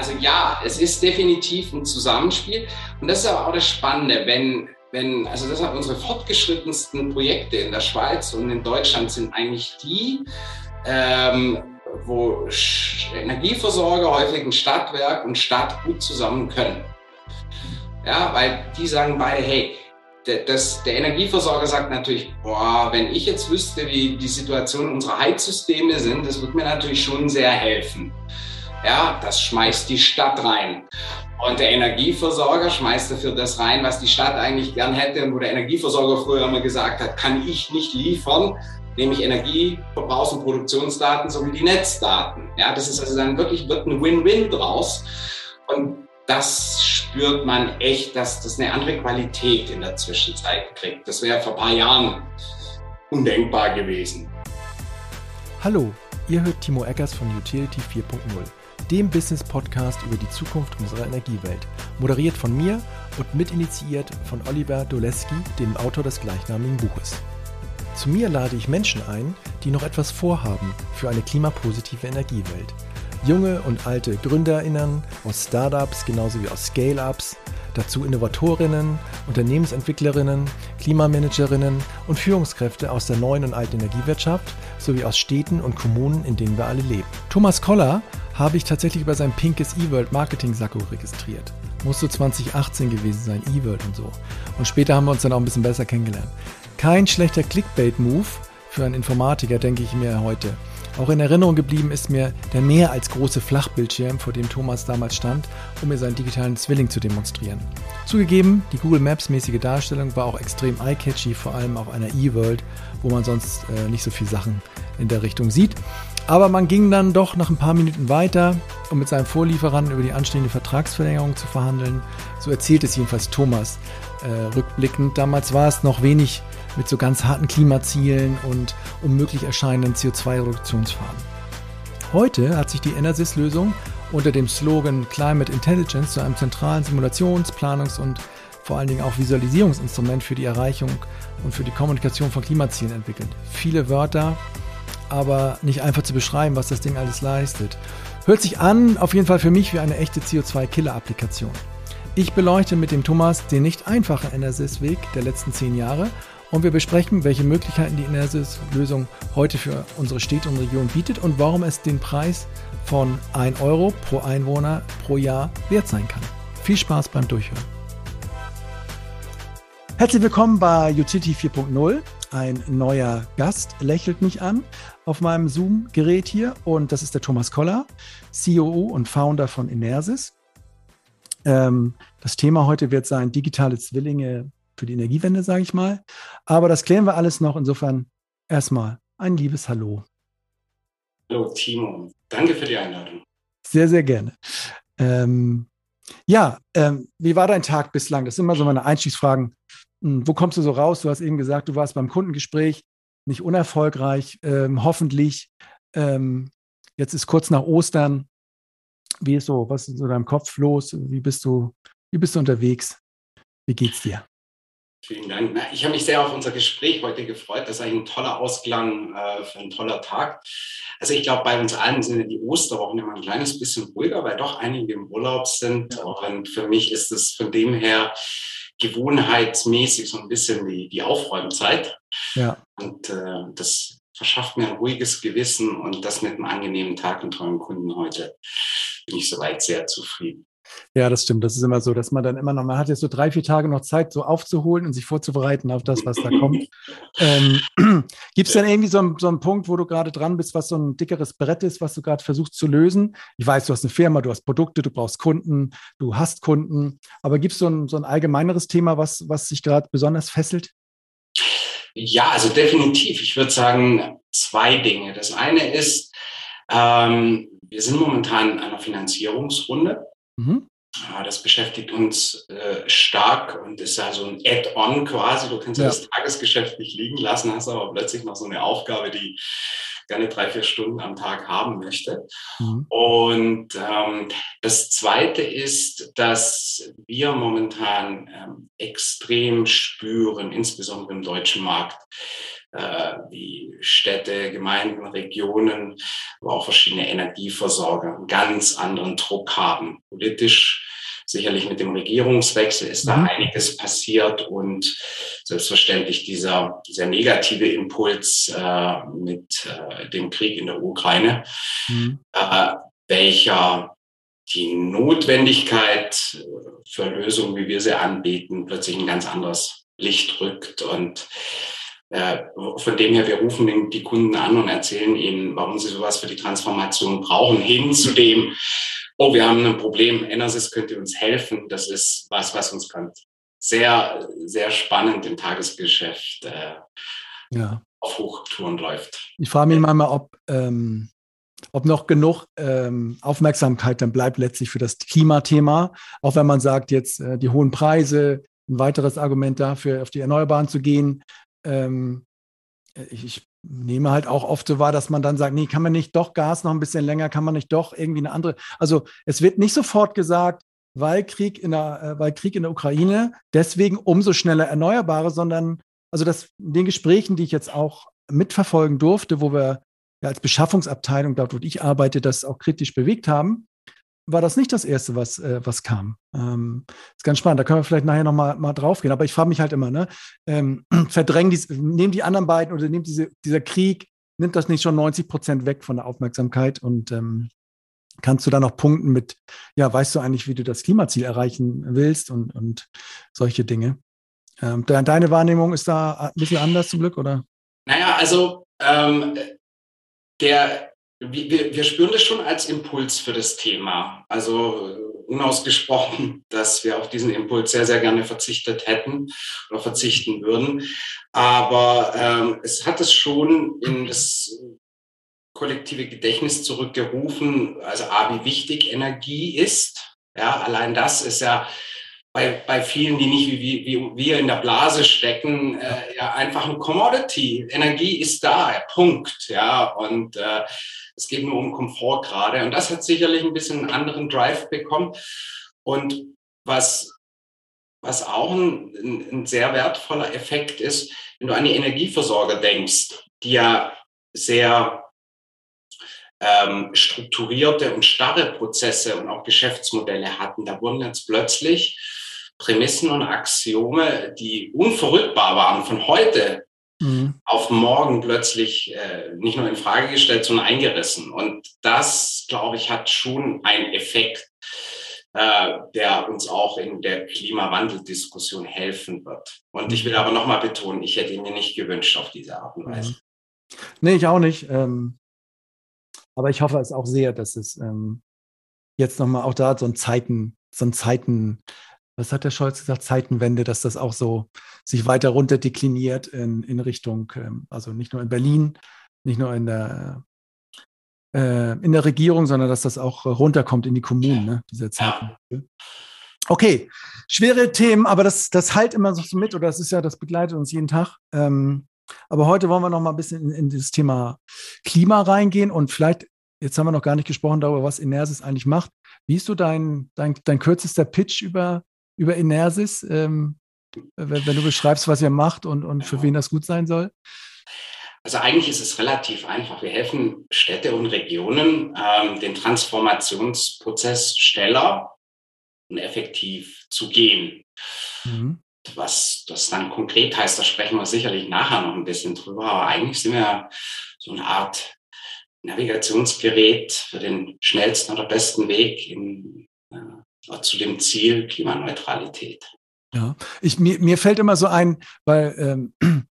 Also ja, es ist definitiv ein Zusammenspiel. Und das ist aber auch das Spannende, wenn, wenn, also das sind unsere fortgeschrittensten Projekte in der Schweiz und in Deutschland sind eigentlich die, ähm, wo Energieversorger, häufig ein Stadtwerk und Stadt gut zusammen können. Ja, weil die sagen beide, hey, das, der Energieversorger sagt natürlich, boah, wenn ich jetzt wüsste, wie die Situation unserer Heizsysteme sind, das würde mir natürlich schon sehr helfen. Ja, das schmeißt die Stadt rein. Und der Energieversorger schmeißt dafür das rein, was die Stadt eigentlich gern hätte und wo der Energieversorger früher immer gesagt hat, kann ich nicht liefern, nämlich Energieverbrauchs- und Produktionsdaten sowie die Netzdaten. Ja, das ist also dann wirklich wird ein Win-Win draus. Und das spürt man echt, dass das eine andere Qualität in der Zwischenzeit kriegt. Das wäre vor ein paar Jahren undenkbar gewesen. Hallo, ihr hört Timo Eckers von Utility 4.0, dem Business-Podcast über die Zukunft unserer Energiewelt. Moderiert von mir und mitinitiiert von Oliver Doleski, dem Autor des gleichnamigen Buches. Zu mir lade ich Menschen ein, die noch etwas vorhaben für eine klimapositive Energiewelt – junge und alte GründerInnen aus Startups genauso wie aus Scale-Ups, dazu Innovatorinnen, Unternehmensentwicklerinnen, Klimamanagerinnen und Führungskräfte aus der neuen und alten Energiewirtschaft sowie aus Städten und Kommunen, in denen wir alle leben. Thomas Koller habe ich tatsächlich über sein pinkes E-World Marketing Sakko registriert. Muss so 2018 gewesen sein, E-World und so. Und später haben wir uns dann auch ein bisschen besser kennengelernt. Kein schlechter Clickbait-Move für einen Informatiker, denke ich mir heute. Auch in Erinnerung geblieben ist mir der mehr als große Flachbildschirm, vor dem Thomas damals stand, um mir seinen digitalen Zwilling zu demonstrieren. Zugegeben, die Google Maps mäßige Darstellung war auch extrem eye-catchy, vor allem auf einer E-World, wo man sonst äh, nicht so viel Sachen in der Richtung sieht. Aber man ging dann doch nach ein paar Minuten weiter, um mit seinem Vorlieferanten über die anstehende Vertragsverlängerung zu verhandeln. So erzählt es jedenfalls Thomas äh, rückblickend. Damals war es noch wenig mit so ganz harten Klimazielen und unmöglich erscheinenden CO2-Reduktionsfaden. Heute hat sich die Enersys-Lösung unter dem Slogan Climate Intelligence zu einem zentralen Simulations-, Planungs- und vor allen Dingen auch Visualisierungsinstrument für die Erreichung und für die Kommunikation von Klimazielen entwickelt. Viele Wörter, aber nicht einfach zu beschreiben, was das Ding alles leistet. Hört sich an, auf jeden Fall für mich, wie eine echte CO2-Killer-Applikation. Ich beleuchte mit dem Thomas den nicht einfachen Enersys-Weg der letzten zehn Jahre und wir besprechen, welche Möglichkeiten die Inersis-Lösung heute für unsere Städte und Region bietet und warum es den Preis von 1 Euro pro Einwohner pro Jahr wert sein kann. Viel Spaß beim Durchhören. Herzlich willkommen bei Utility 4.0. Ein neuer Gast lächelt mich an auf meinem Zoom-Gerät hier und das ist der Thomas Koller, CEO und Founder von Inersis. Ähm, das Thema heute wird sein digitale Zwillinge für die Energiewende, sage ich mal. Aber das klären wir alles noch. Insofern erstmal ein liebes Hallo. Hallo Timo, danke für die Einladung. Sehr, sehr gerne. Ähm, ja, ähm, wie war dein Tag bislang? Das sind immer so meine Einstiegsfragen. Hm, wo kommst du so raus? Du hast eben gesagt, du warst beim Kundengespräch, nicht unerfolgreich, ähm, hoffentlich. Ähm, jetzt ist kurz nach Ostern. Wie ist so, was ist so deinem Kopf los? Wie bist du, wie bist du unterwegs? Wie geht's dir? Vielen Dank. Ich habe mich sehr auf unser Gespräch heute gefreut. Das ist eigentlich ein toller Ausklang äh, für einen toller Tag. Also ich glaube, bei uns allen sind die Osterwochen immer ein kleines bisschen ruhiger, weil doch einige im Urlaub sind. Und für mich ist es von dem her gewohnheitsmäßig so ein bisschen die, die Aufräumzeit. Ja. Und äh, das verschafft mir ein ruhiges Gewissen und das mit einem angenehmen Tag und tollen Kunden heute bin ich soweit sehr zufrieden. Ja, das stimmt. Das ist immer so, dass man dann immer noch, man hat jetzt so drei, vier Tage noch Zeit, so aufzuholen und sich vorzubereiten auf das, was da kommt. ähm, Gibt es denn irgendwie so, einen, so einen Punkt, wo du gerade dran bist, was so ein dickeres Brett ist, was du gerade versuchst zu lösen? Ich weiß, du hast eine Firma, du hast Produkte, du brauchst Kunden, du hast Kunden, aber gibt es so ein, so ein allgemeineres Thema, was, was sich gerade besonders fesselt? Ja, also definitiv. Ich würde sagen, zwei Dinge. Das eine ist, ähm, wir sind momentan in einer Finanzierungsrunde. Mhm. Das beschäftigt uns äh, stark und ist ja so ein Add-on quasi. Du kannst ja. das Tagesgeschäft nicht liegen lassen, hast aber plötzlich noch so eine Aufgabe, die gerne drei, vier Stunden am Tag haben möchte. Mhm. Und ähm, das Zweite ist, dass wir momentan ähm, extrem spüren, insbesondere im deutschen Markt, äh, wie Städte, Gemeinden, Regionen, aber auch verschiedene Energieversorger einen ganz anderen Druck haben. Politisch sicherlich mit dem Regierungswechsel ist da mhm. einiges passiert und selbstverständlich dieser, dieser negative Impuls äh, mit äh, dem Krieg in der Ukraine, mhm. äh, welcher die Notwendigkeit für Lösungen, wie wir sie anbieten, plötzlich ein ganz anderes Licht rückt und äh, von dem her, wir rufen die Kunden an und erzählen ihnen, warum sie sowas für die Transformation brauchen, hin zu dem, oh, wir haben ein Problem, Enersys könnte uns helfen. Das ist was, was uns kann sehr, sehr spannend im Tagesgeschäft äh, ja. auf Hochtouren läuft. Ich frage mich manchmal, ob, ähm, ob noch genug ähm, Aufmerksamkeit dann bleibt letztlich für das Klimathema, auch wenn man sagt, jetzt äh, die hohen Preise, ein weiteres Argument dafür, auf die Erneuerbaren zu gehen ähm, ich, nehme halt auch oft so wahr, dass man dann sagt, nee, kann man nicht doch Gas noch ein bisschen länger, kann man nicht doch irgendwie eine andere. Also es wird nicht sofort gesagt, weil Krieg in der, äh, weil Krieg in der Ukraine, deswegen umso schneller Erneuerbare, sondern also das in den Gesprächen, die ich jetzt auch mitverfolgen durfte, wo wir ja als Beschaffungsabteilung, dort wo ich arbeite, das auch kritisch bewegt haben, war das nicht das Erste, was, äh, was kam. Ähm, ist ganz spannend, da können wir vielleicht nachher nochmal mal drauf gehen. Aber ich frage mich halt immer, ne? Ähm, verdrängen die, nehmen die anderen beiden oder nimmt diese, dieser Krieg, nimmt das nicht schon 90 Prozent weg von der Aufmerksamkeit und ähm, kannst du da noch punkten mit, ja, weißt du eigentlich, wie du das Klimaziel erreichen willst und, und solche Dinge? Ähm, deine Wahrnehmung ist da ein bisschen anders zum Glück, oder? Naja, also ähm, der wir, wir spüren das schon als Impuls für das Thema. Also äh, unausgesprochen, dass wir auf diesen Impuls sehr, sehr gerne verzichtet hätten oder verzichten würden. Aber ähm, es hat es schon in das kollektive Gedächtnis zurückgerufen, also A, wie wichtig Energie ist. Ja, allein das ist ja bei, bei vielen, die nicht wie, wie wir in der Blase stecken, äh, ja einfach ein Commodity. Energie ist da, Punkt. Ja, und äh, es geht nur um Komfort gerade. Und das hat sicherlich ein bisschen einen anderen Drive bekommen. Und was, was auch ein, ein sehr wertvoller Effekt ist, wenn du an die Energieversorger denkst, die ja sehr ähm, strukturierte und starre Prozesse und auch Geschäftsmodelle hatten, da wurden jetzt plötzlich Prämissen und Axiome, die unverrückbar waren von heute. Auf morgen plötzlich äh, nicht nur in Frage gestellt, sondern eingerissen. Und das, glaube ich, hat schon einen Effekt, äh, der uns auch in der Klimawandeldiskussion helfen wird. Und ich will aber nochmal betonen, ich hätte ihn mir nicht gewünscht auf diese Art und Weise. Mhm. Nee, ich auch nicht. Ähm, aber ich hoffe es auch sehr, dass es ähm, jetzt nochmal auch da so ein Zeiten, so ein Zeiten, was hat der Scholz gesagt, Zeitenwende, dass das auch so sich weiter runter dekliniert in, in Richtung, ähm, also nicht nur in Berlin, nicht nur in der, äh, in der Regierung, sondern dass das auch runterkommt in die Kommunen, ne, diese Zeitenwende. Okay, schwere Themen, aber das, das halt immer so mit, oder das ist ja, das begleitet uns jeden Tag. Ähm, aber heute wollen wir noch mal ein bisschen in, in das Thema Klima reingehen und vielleicht, jetzt haben wir noch gar nicht gesprochen darüber, was Inersis eigentlich macht. Wie ist so dein, dein, dein kürzester Pitch über über Inersis, ähm, wenn, wenn, du beschreibst, was ihr macht und, und für wen das gut sein soll? Also eigentlich ist es relativ einfach. Wir helfen Städte und Regionen, ähm, den Transformationsprozess schneller und effektiv zu gehen. Mhm. Was das dann konkret heißt, da sprechen wir sicherlich nachher noch ein bisschen drüber. Aber eigentlich sind wir so eine Art Navigationsgerät für den schnellsten oder besten Weg in, äh, zu dem Ziel Klimaneutralität. Ja, ich, mir, mir fällt immer so ein, weil ähm,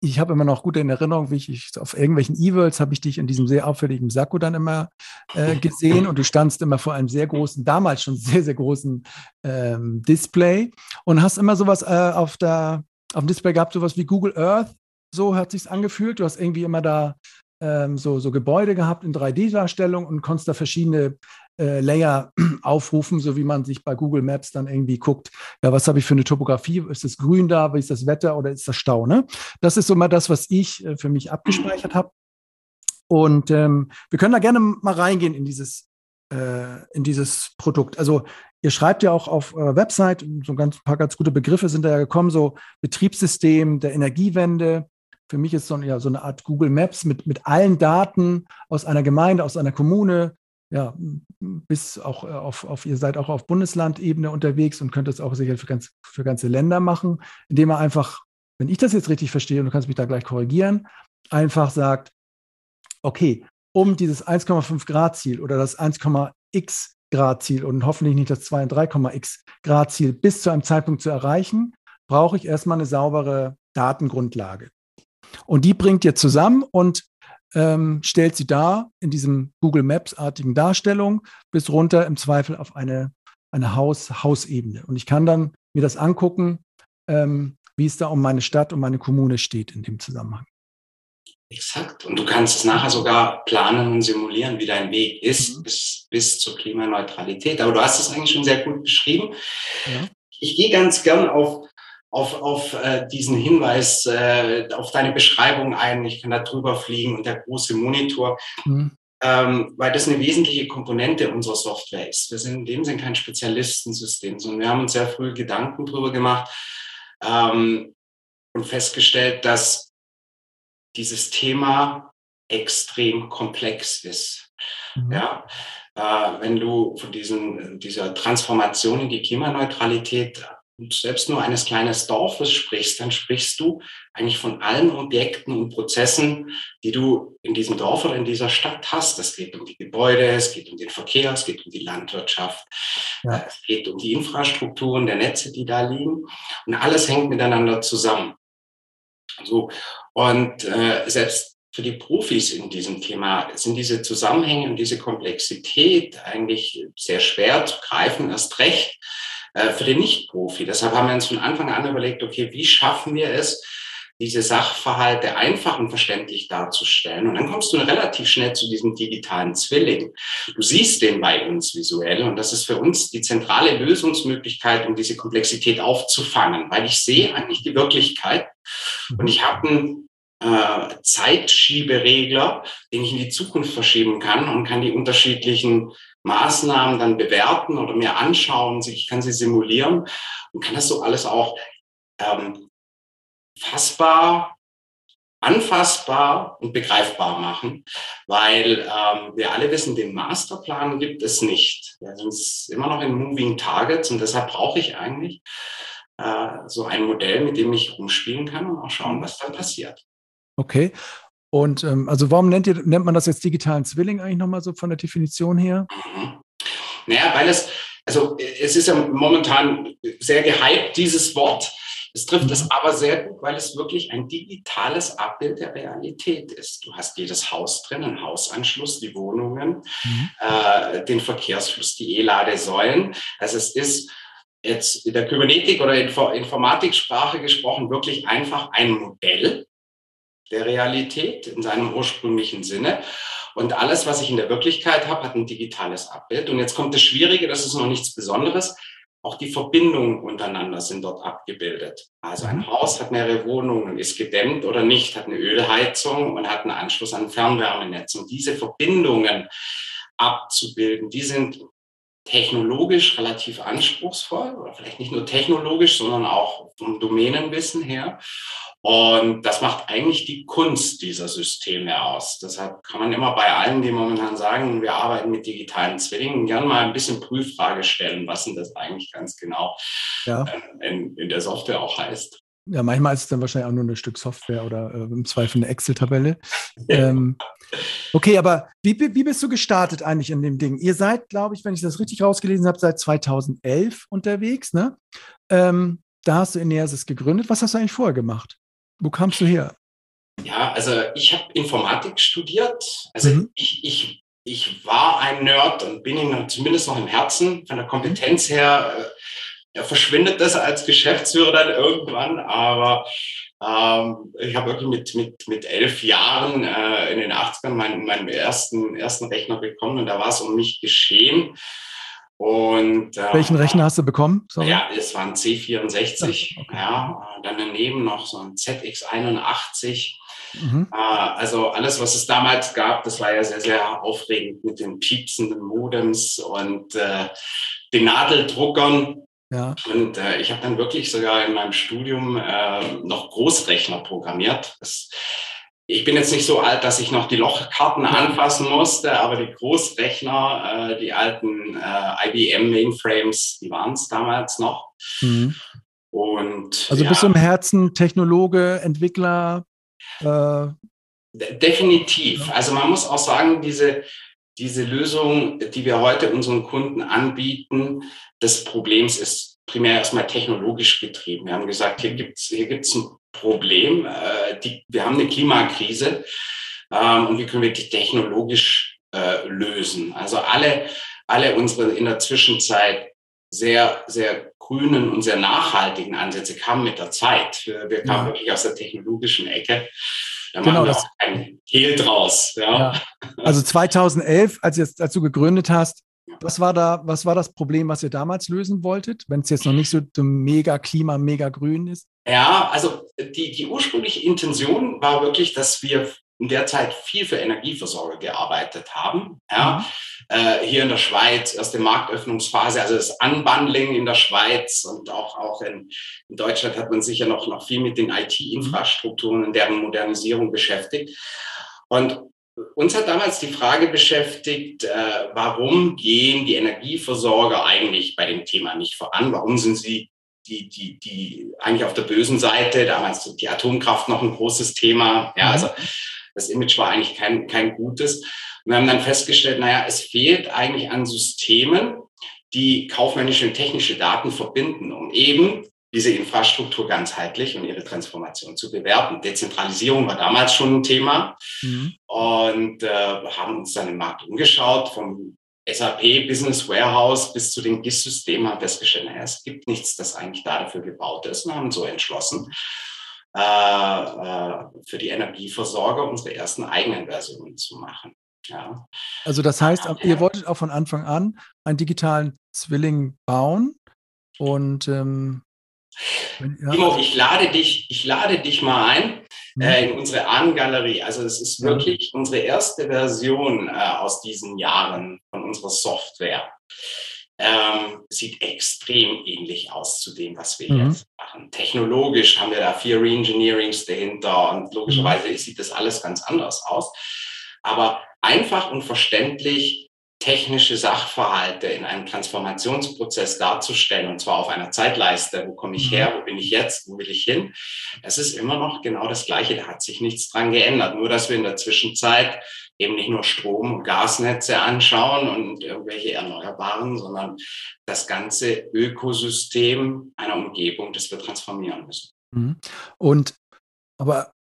ich habe immer noch gute in Erinnerung, wie ich, ich auf irgendwelchen E-Worlds habe ich dich in diesem sehr auffälligen Sakko dann immer äh, gesehen und du standst immer vor einem sehr großen, damals schon sehr, sehr großen ähm, Display und hast immer sowas äh, auf der auf dem Display gehabt, sowas wie Google Earth, so hat sich's angefühlt. Du hast irgendwie immer da ähm, so, so Gebäude gehabt in 3D-Darstellung und konntest da verschiedene äh, Layer aufrufen, so wie man sich bei Google Maps dann irgendwie guckt, ja, was habe ich für eine Topografie? Ist es grün da? Wie ist das Wetter oder ist das Stau? Ne? Das ist so mal das, was ich äh, für mich abgespeichert habe. Und ähm, wir können da gerne mal reingehen in dieses, äh, in dieses Produkt. Also ihr schreibt ja auch auf eurer Website, so ein ganz, paar ganz gute Begriffe sind da ja gekommen, so Betriebssystem der Energiewende. Für mich ist so, ja, so eine Art Google Maps mit, mit allen Daten aus einer Gemeinde, aus einer Kommune, ja, bis auch äh, auf, auf, ihr seid auch auf Bundeslandebene unterwegs und könnt das auch sicher für, ganz, für ganze Länder machen, indem er einfach, wenn ich das jetzt richtig verstehe, und du kannst mich da gleich korrigieren, einfach sagt, okay, um dieses 1,5 Grad Ziel oder das 1,x Grad Ziel und hoffentlich nicht das 2 und 3,x Grad Ziel bis zu einem Zeitpunkt zu erreichen, brauche ich erstmal eine saubere Datengrundlage. Und die bringt ihr zusammen und ähm, stellt sie dar in diesem Google Maps-artigen Darstellung bis runter im Zweifel auf eine, eine Haus, Hausebene. Und ich kann dann mir das angucken, ähm, wie es da um meine Stadt, um meine Kommune steht in dem Zusammenhang. Exakt. Und du kannst es nachher sogar planen und simulieren, wie dein Weg ist mhm. bis, bis zur Klimaneutralität. Aber du hast es eigentlich schon sehr gut beschrieben. Ja. Ich gehe ganz gern auf auf, auf äh, diesen Hinweis, äh, auf deine Beschreibung ein. Ich kann da drüber fliegen und der große Monitor, mhm. ähm, weil das eine wesentliche Komponente unserer Software ist. Wir sind in dem Sinne kein Spezialistensystem, sondern wir haben uns sehr früh Gedanken drüber gemacht ähm, und festgestellt, dass dieses Thema extrem komplex ist. Mhm. Ja, äh, wenn du von diesen, dieser Transformation in die Klimaneutralität und selbst nur eines kleinen Dorfes sprichst, dann sprichst du eigentlich von allen Objekten und Prozessen, die du in diesem Dorf oder in dieser Stadt hast. Es geht um die Gebäude, es geht um den Verkehr, es geht um die Landwirtschaft, ja. es geht um die Infrastrukturen der Netze, die da liegen. Und alles hängt miteinander zusammen. So. Und äh, selbst für die Profis in diesem Thema sind diese Zusammenhänge und diese Komplexität eigentlich sehr schwer zu greifen, erst recht äh, für den Nicht-Profi. Deshalb haben wir uns von Anfang an überlegt, okay, wie schaffen wir es, diese Sachverhalte einfach und verständlich darzustellen. Und dann kommst du relativ schnell zu diesem digitalen Zwilling. Du siehst den bei uns visuell und das ist für uns die zentrale Lösungsmöglichkeit, um diese Komplexität aufzufangen, weil ich sehe eigentlich die Wirklichkeit und ich habe einen äh, Zeitschieberegler, den ich in die Zukunft verschieben kann und kann die unterschiedlichen Maßnahmen dann bewerten oder mir anschauen. Ich kann sie simulieren und kann das so alles auch ähm, fassbar, anfassbar und begreifbar machen, weil ähm, wir alle wissen, den Masterplan gibt es nicht. Wir sind immer noch in Moving Targets und deshalb brauche ich eigentlich äh, so ein Modell, mit dem ich rumspielen kann und auch schauen, was dann passiert. Okay. Und ähm, also warum nennt, ihr, nennt man das jetzt digitalen Zwilling eigentlich nochmal so von der Definition her? Mhm. Naja, weil es, also es ist ja momentan sehr gehypt, dieses Wort. Es trifft es mhm. aber sehr gut, weil es wirklich ein digitales Abbild der Realität ist. Du hast jedes Haus drin, einen Hausanschluss, die Wohnungen, mhm. äh, den Verkehrsfluss, die E-Ladesäulen. Also es ist jetzt in der Kybernetik oder Informatiksprache gesprochen wirklich einfach ein Modell, der Realität in seinem ursprünglichen Sinne. Und alles, was ich in der Wirklichkeit habe, hat ein digitales Abbild. Und jetzt kommt das Schwierige, das ist noch nichts Besonderes. Auch die Verbindungen untereinander sind dort abgebildet. Also ein mhm. Haus hat mehrere Wohnungen, ist gedämmt oder nicht, hat eine Ölheizung und hat einen Anschluss an ein Fernwärmenetz. Und diese Verbindungen abzubilden, die sind technologisch relativ anspruchsvoll oder vielleicht nicht nur technologisch, sondern auch vom Domänenwissen her. Und das macht eigentlich die Kunst dieser Systeme aus. Deshalb kann man immer bei allen, die momentan sagen, wir arbeiten mit digitalen Zwillingen, gerne mal ein bisschen Prüffrage stellen, was denn das eigentlich ganz genau ja. in, in der Software auch heißt. Ja, manchmal ist es dann wahrscheinlich auch nur ein Stück Software oder äh, im Zweifel eine Excel-Tabelle. ähm, okay, aber wie, wie bist du gestartet eigentlich in dem Ding? Ihr seid, glaube ich, wenn ich das richtig rausgelesen habe, seit 2011 unterwegs, ne? Ähm, da hast du Inersis gegründet. Was hast du eigentlich vorher gemacht? Wo kamst du her? Ja, also ich habe Informatik studiert. Also mhm. ich, ich, ich war ein Nerd und bin ihn zumindest noch im Herzen. Von der Kompetenz her äh, ja, verschwindet das als Geschäftsführer dann irgendwann. Aber ähm, ich habe wirklich mit, mit, mit elf Jahren äh, in den 80ern meinen, meinen ersten, ersten Rechner bekommen und da war es um mich geschehen. Und, äh, Welchen Rechner hast du bekommen? Sorry. Ja, es war ein C64. Ja, okay. ja, dann daneben noch so ein ZX81. Mhm. Äh, also alles, was es damals gab, das war ja sehr, sehr aufregend mit den piepsenden Modems und äh, den Nadeldruckern. Ja. Und äh, ich habe dann wirklich sogar in meinem Studium äh, noch Großrechner programmiert. Das, ich bin jetzt nicht so alt, dass ich noch die Lochkarten anfassen musste, aber die Großrechner, äh, die alten äh, IBM Mainframes, die waren es damals noch. Mhm. Und, also ja, bist du im Herzen Technologe, Entwickler? Äh, definitiv. Also man muss auch sagen, diese, diese Lösung, die wir heute unseren Kunden anbieten, des Problems ist primär erstmal technologisch getrieben. Wir haben gesagt, hier gibt es hier gibt's ein Problem. Äh, die, wir haben eine Klimakrise ähm, und wie können wir die technologisch äh, lösen? Also alle, alle unsere in der Zwischenzeit sehr, sehr grünen und sehr nachhaltigen Ansätze kamen mit der Zeit. Wir, wir kamen ja. wirklich aus der technologischen Ecke. Da genau, machen wir auch ein Hehl draus. Ja. ja. Also 2011, als, jetzt, als du gegründet hast, was war da, was war das Problem, was ihr damals lösen wolltet, wenn es jetzt noch nicht so mega Klima, mega grün ist? Ja, also die, die ursprüngliche Intention war wirklich, dass wir in der Zeit viel für Energieversorger gearbeitet haben. Ja. Mhm. Äh, hier in der Schweiz, erste Marktöffnungsphase, also das Unbundling in der Schweiz und auch, auch in, in Deutschland hat man sich ja noch, noch viel mit den IT-Infrastrukturen und deren Modernisierung beschäftigt. Und uns hat damals die Frage beschäftigt, äh, warum gehen die Energieversorger eigentlich bei dem Thema nicht voran? Warum sind sie die, die, die eigentlich auf der bösen Seite, damals die Atomkraft noch ein großes Thema. Ja, mhm. also das Image war eigentlich kein, kein gutes. Und wir haben dann festgestellt, naja, es fehlt eigentlich an Systemen, die kaufmännische und technische Daten verbinden, um eben diese Infrastruktur ganzheitlich und ihre Transformation zu bewerten. Dezentralisierung war damals schon ein Thema mhm. und äh, haben uns dann im Markt umgeschaut, vom SAP Business Warehouse bis zu den GIS-Systemen haben festgestellt, naja, es gibt nichts, das eigentlich dafür gebaut ist und haben so entschlossen, äh, äh, für die Energieversorger unsere ersten eigenen Versionen zu machen. Ja. Also das heißt, ihr wolltet auch von Anfang an einen digitalen Zwilling bauen und ähm, ja. Timo, ich lade dich, ich lade dich mal ein. Äh, in unsere Ahnengalerie. Also es ist wirklich unsere erste Version äh, aus diesen Jahren von unserer Software. Ähm, sieht extrem ähnlich aus zu dem, was wir mhm. jetzt machen. Technologisch haben wir da vier Reengineerings dahinter und logischerweise mhm. sieht das alles ganz anders aus. Aber einfach und verständlich technische Sachverhalte in einem Transformationsprozess darzustellen, und zwar auf einer Zeitleiste, wo komme ich her, wo bin ich jetzt, wo will ich hin, es ist immer noch genau das Gleiche, da hat sich nichts dran geändert, nur dass wir in der Zwischenzeit eben nicht nur Strom- und Gasnetze anschauen und irgendwelche Erneuerbaren, sondern das ganze Ökosystem einer Umgebung, das wir transformieren müssen. Mhm. Und aber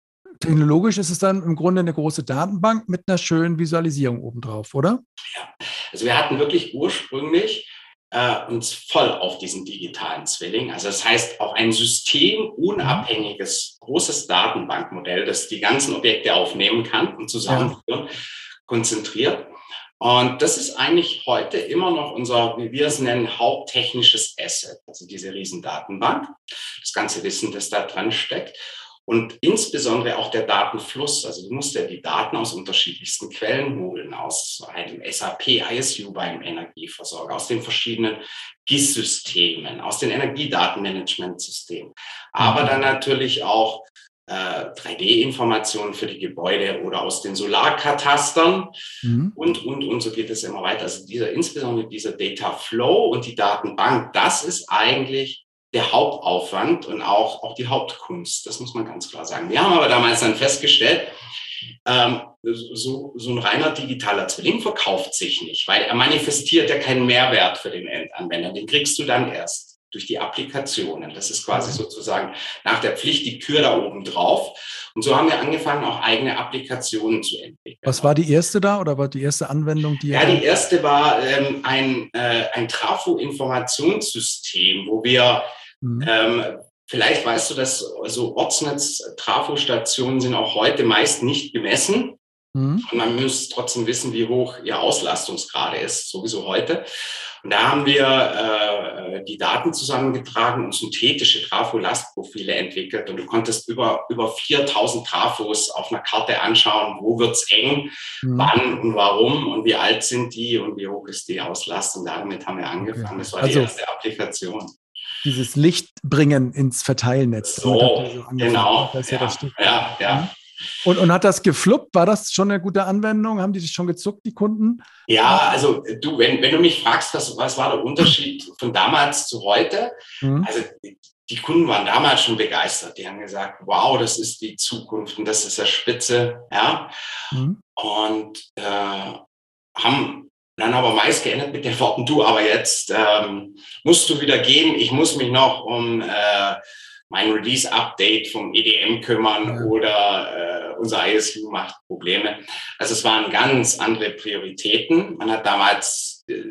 technologisch ist es dann im Grunde eine große Datenbank mit einer schönen Visualisierung obendrauf, oder? Ja, also wir hatten wirklich ursprünglich äh, uns voll auf diesen digitalen Zwilling, also das heißt auf ein systemunabhängiges, großes Datenbankmodell, das die ganzen Objekte aufnehmen kann und zusammenführen, ja. konzentriert. Und das ist eigentlich heute immer noch unser, wie wir es nennen, haupttechnisches Asset, also diese Riesendatenbank, das ganze Wissen, das da dran steckt. Und insbesondere auch der Datenfluss. Also du musst ja die Daten aus unterschiedlichsten Quellen holen, aus einem SAP, ISU beim Energieversorger, aus den verschiedenen GIS-Systemen, aus den Energiedatenmanagementsystemen, aber dann natürlich auch äh, 3D-Informationen für die Gebäude oder aus den Solarkatastern mhm. und, und, und so geht es immer weiter. Also dieser, insbesondere dieser Data Flow und die Datenbank, das ist eigentlich der Hauptaufwand und auch, auch die Hauptkunst. Das muss man ganz klar sagen. Wir haben aber damals dann festgestellt, ähm, so, so ein reiner digitaler Zwilling verkauft sich nicht, weil er manifestiert ja keinen Mehrwert für den Endanwender. Den kriegst du dann erst durch die Applikationen. Das ist quasi sozusagen nach der Pflicht die Kür da oben drauf. Und so haben wir angefangen, auch eigene Applikationen zu entwickeln. Was war die erste da oder war die erste Anwendung? Die ja, die erste war ähm, ein, äh, ein Trafo-Informationssystem, wo wir Mhm. Ähm, vielleicht weißt du, dass so Ortsnetz-Trafostationen sind auch heute meist nicht gemessen. Mhm. Und man muss trotzdem wissen, wie hoch ihr Auslastungsgrade ist, sowieso heute. Und da haben wir äh, die Daten zusammengetragen und synthetische Trafo-Lastprofile entwickelt. Und du konntest über, über 4000 Trafos auf einer Karte anschauen, wo wird's eng, mhm. wann und warum und wie alt sind die und wie hoch ist die Auslastung. Damit haben wir angefangen. Okay. Das war also, die erste Applikation dieses Licht bringen ins Verteilnetz. So, so genau. Das ja, ja, das ja, ja. Mhm. Und, und hat das gefluppt? War das schon eine gute Anwendung? Haben die sich schon gezuckt, die Kunden? Ja, also du, wenn, wenn du mich fragst, was, was war der Unterschied von damals zu heute? Mhm. Also die Kunden waren damals schon begeistert. Die haben gesagt, wow, das ist die Zukunft und das ist der Spitze. Ja. Mhm. Und äh, haben dann aber meist geendet mit den Worten, du, aber jetzt ähm, musst du wieder gehen, ich muss mich noch um äh, mein Release-Update vom EDM kümmern ja. oder äh, unser ISU macht Probleme. Also es waren ganz andere Prioritäten. Man hat damals äh,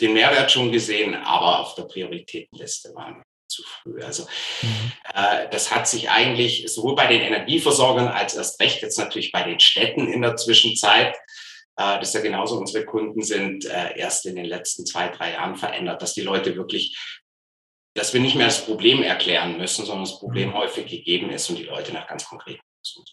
den Mehrwert schon gesehen, aber auf der Prioritätenliste waren zu früh. Also mhm. äh, das hat sich eigentlich sowohl bei den Energieversorgern als erst recht jetzt natürlich bei den Städten in der Zwischenzeit das ist ja genauso unsere Kunden sind, äh, erst in den letzten zwei, drei Jahren verändert, dass die Leute wirklich, dass wir nicht mehr das Problem erklären müssen, sondern das Problem mhm. häufig gegeben ist und die Leute nach ganz konkreten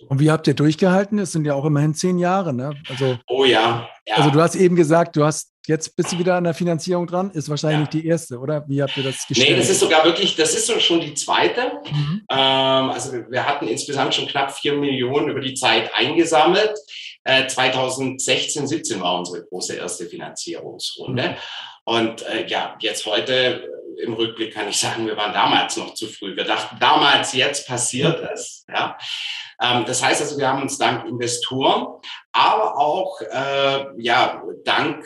und wie habt ihr durchgehalten? Es sind ja auch immerhin zehn Jahre, ne? Also, oh ja, ja. Also du hast eben gesagt, du hast jetzt bist du wieder an der Finanzierung dran, ist wahrscheinlich ja. die erste, oder? Wie habt ihr das gestellt? Nee, das ist sogar wirklich, das ist schon die zweite. Mhm. Ähm, also wir hatten insgesamt schon knapp vier Millionen über die Zeit eingesammelt. 2016, äh, 17 war unsere große erste Finanzierungsrunde. Mhm. Und äh, ja, jetzt heute äh, im Rückblick kann ich sagen, wir waren damals noch zu früh. Wir dachten damals, jetzt passiert es. Ja. Ähm, das heißt also, wir haben uns dank Investoren, aber auch äh, ja, dank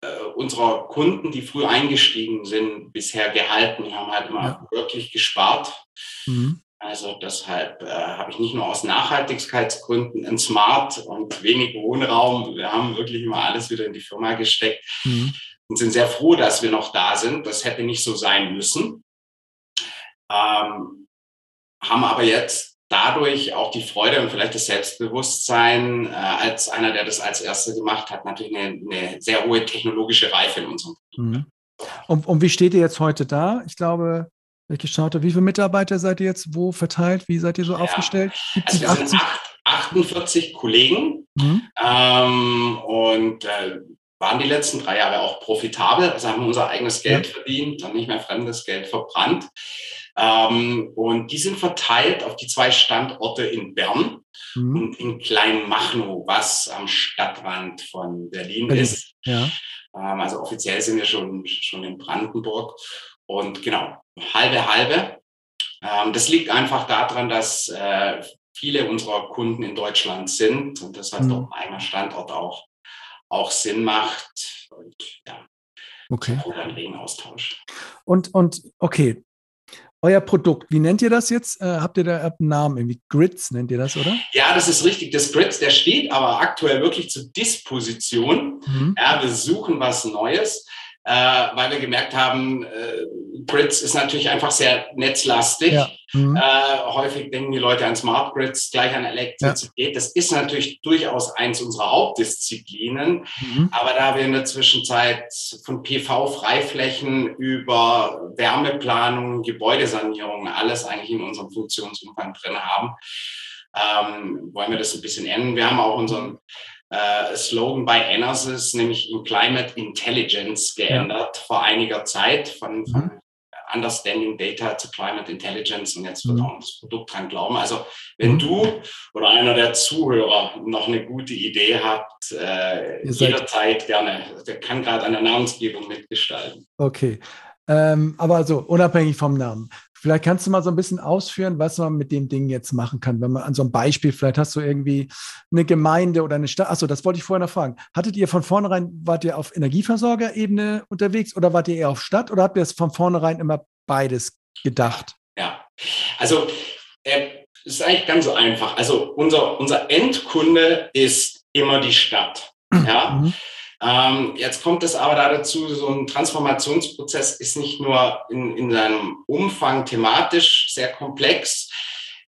äh, unserer Kunden, die früh eingestiegen sind, bisher gehalten. Wir haben halt immer ja. wirklich gespart. Mhm. Also deshalb äh, habe ich nicht nur aus Nachhaltigkeitsgründen ein Smart und wenig Wohnraum. Wir haben wirklich immer alles wieder in die Firma gesteckt mhm. und sind sehr froh, dass wir noch da sind. Das hätte nicht so sein müssen. Ähm, haben aber jetzt dadurch auch die Freude und vielleicht das Selbstbewusstsein, äh, als einer, der das als Erster gemacht hat, natürlich eine, eine sehr hohe technologische Reife in unserem Mhm. Und, und wie steht ihr jetzt heute da? Ich glaube, ich geschaut habe, wie viele Mitarbeiter seid ihr jetzt wo verteilt? Wie seid ihr so ja. aufgestellt? 70, also wir 80? sind 48 Kollegen mhm. ähm, und äh, waren die letzten drei Jahre auch profitabel, also haben unser eigenes Geld ja. verdient und nicht mehr fremdes Geld verbrannt. Ähm, und die sind verteilt auf die zwei Standorte in Bern mhm. und in Kleinmachnow, was am Stadtrand von Berlin, Berlin. ist. Ja. Ähm, also offiziell sind wir schon, schon in Brandenburg. Und genau, halbe, halbe. Ähm, das liegt einfach daran, dass äh, viele unserer Kunden in Deutschland sind und deshalb mhm. doch ein eigener Standort auch, auch Sinn macht. Und ja, okay. Oder ein regen Austausch. Und, und okay, euer Produkt, wie nennt ihr das jetzt? Äh, habt ihr da einen Namen? Irgendwie Grids nennt ihr das, oder? Ja, das ist richtig. Das Grids, der steht aber aktuell wirklich zur Disposition. Mhm. Ja, wir suchen was Neues äh, weil wir gemerkt haben, äh, Grids ist natürlich einfach sehr netzlastig. Ja. Mhm. Äh, häufig denken die Leute an Smart Grids, gleich an Elektrizität. Ja. Das ist natürlich durchaus eins unserer Hauptdisziplinen. Mhm. Aber da wir in der Zwischenzeit von PV-Freiflächen über Wärmeplanung, Gebäudesanierung, alles eigentlich in unserem Funktionsumfang drin haben, ähm, wollen wir das ein bisschen ändern. Wir haben auch unseren äh, Slogan bei Enersys, nämlich in Climate Intelligence, geändert ja. vor einiger Zeit von, von mhm. Understanding Data to Climate Intelligence und jetzt wird mhm. auch das Produkt dran glauben. Also wenn mhm. du oder einer der Zuhörer noch eine gute Idee habt, äh, jederzeit gerne. Der kann gerade an der Namensgebung mitgestalten. Okay. Ähm, aber also unabhängig vom Namen. Vielleicht kannst du mal so ein bisschen ausführen, was man mit dem Ding jetzt machen kann. Wenn man an so einem Beispiel, vielleicht hast du irgendwie eine Gemeinde oder eine Stadt. Achso, das wollte ich vorher noch fragen. Hattet ihr von vornherein, wart ihr auf Energieversorgerebene unterwegs oder wart ihr eher auf Stadt oder habt ihr es von vornherein immer beides gedacht? Ja, also äh, es ist eigentlich ganz so einfach. Also unser, unser Endkunde ist immer die Stadt. Ja. Mhm. Ähm, jetzt kommt es aber da dazu, so ein Transformationsprozess ist nicht nur in, in seinem Umfang thematisch sehr komplex,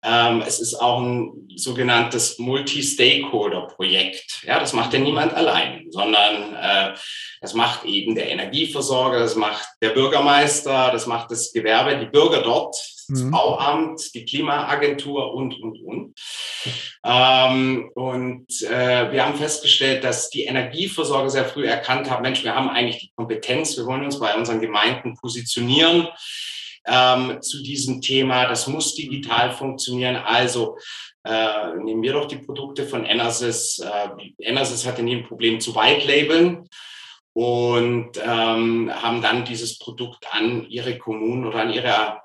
Ähm, es ist auch ein sogenanntes Multi-Stakeholder-Projekt. Ja, das macht ja niemand allein, sondern äh, das macht eben der Energieversorger, das macht der Bürgermeister, das macht das Gewerbe, die Bürger dort, das mhm. Bauamt, die Klimaagentur und, und, und. Ähm, und äh, wir haben festgestellt, dass die Energieversorger sehr früh erkannt haben, Mensch, wir haben eigentlich die Kompetenz, wir wollen uns bei unseren Gemeinden positionieren ähm, zu diesem Thema. Das muss digital funktionieren. Also äh, nehmen wir doch die Produkte von Enersys. Äh, Enersys hatte nie ein Problem zu White Labeln und ähm, haben dann dieses Produkt an ihre Kommunen oder an ihre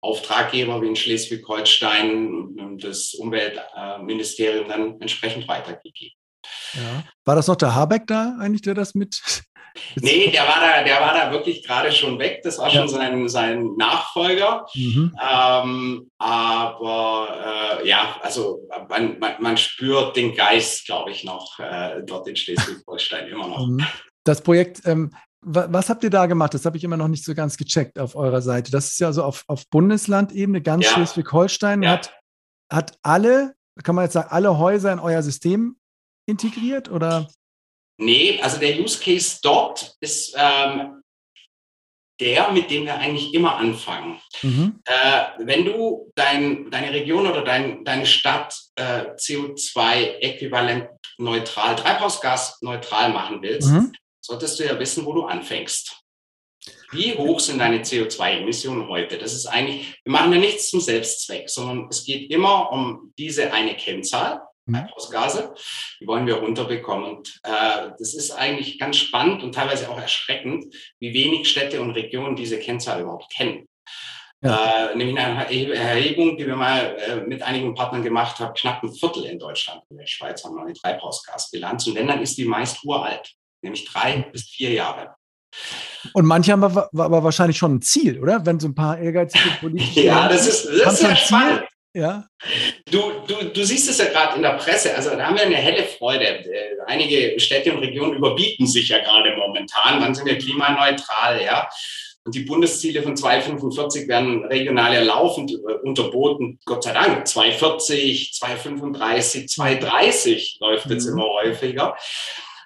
Auftraggeber wie in Schleswig-Holstein das Umweltministerium dann entsprechend weitergegeben. Ja. War das noch der Habeck da eigentlich, der das mit Nee, der war da, der war da wirklich gerade schon weg. Das war schon sein, sein Nachfolger. Mhm. Ähm, aber äh, ja, also man, man, man, spürt den Geist, glaube ich, noch äh, dort in Schleswig-Holstein immer noch. Mhm. Das Projekt, ähm, was habt ihr da gemacht? Das habe ich immer noch nicht so ganz gecheckt auf eurer Seite. Das ist ja so auf, auf Bundeslandebene, ganz ja. Schleswig-Holstein ja. hat, hat alle, kann man jetzt sagen, alle Häuser in euer System integriert oder? Nee, also der Use Case dort ist ähm, der, mit dem wir eigentlich immer anfangen. Mhm. Äh, wenn du dein, deine Region oder dein, deine Stadt äh, CO2-äquivalent neutral, Treibhausgas neutral machen willst, mhm. solltest du ja wissen, wo du anfängst. Wie hoch sind deine CO2-Emissionen heute? Das ist eigentlich, wir machen ja nichts zum Selbstzweck, sondern es geht immer um diese eine Kennzahl. Treibhausgase. Mhm. Die wollen wir runterbekommen. Und äh, das ist eigentlich ganz spannend und teilweise auch erschreckend, wie wenig Städte und Regionen diese Kennzahl überhaupt kennen. Ja. Äh, nämlich eine Erhebung, die wir mal äh, mit einigen Partnern gemacht haben, knapp ein Viertel in Deutschland. In der Schweiz haben wir eine Treibhausgasbilanz. Und wenn, dann ist die meist uralt, nämlich drei mhm. bis vier Jahre. Und manche haben aber, aber wahrscheinlich schon ein Ziel, oder? Wenn so ein paar ehrgeizige Politiker. ja, das ist, das ist sehr spannend. Ja. Du, du, du siehst es ja gerade in der Presse, also da haben wir eine helle Freude. Äh, einige Städte und Regionen überbieten sich ja gerade momentan. Wann sind wir klimaneutral, ja? Und die Bundesziele von 245 werden regional ja laufend äh, unterboten, Gott sei Dank. 240, 235, 230 läuft jetzt mhm. immer häufiger.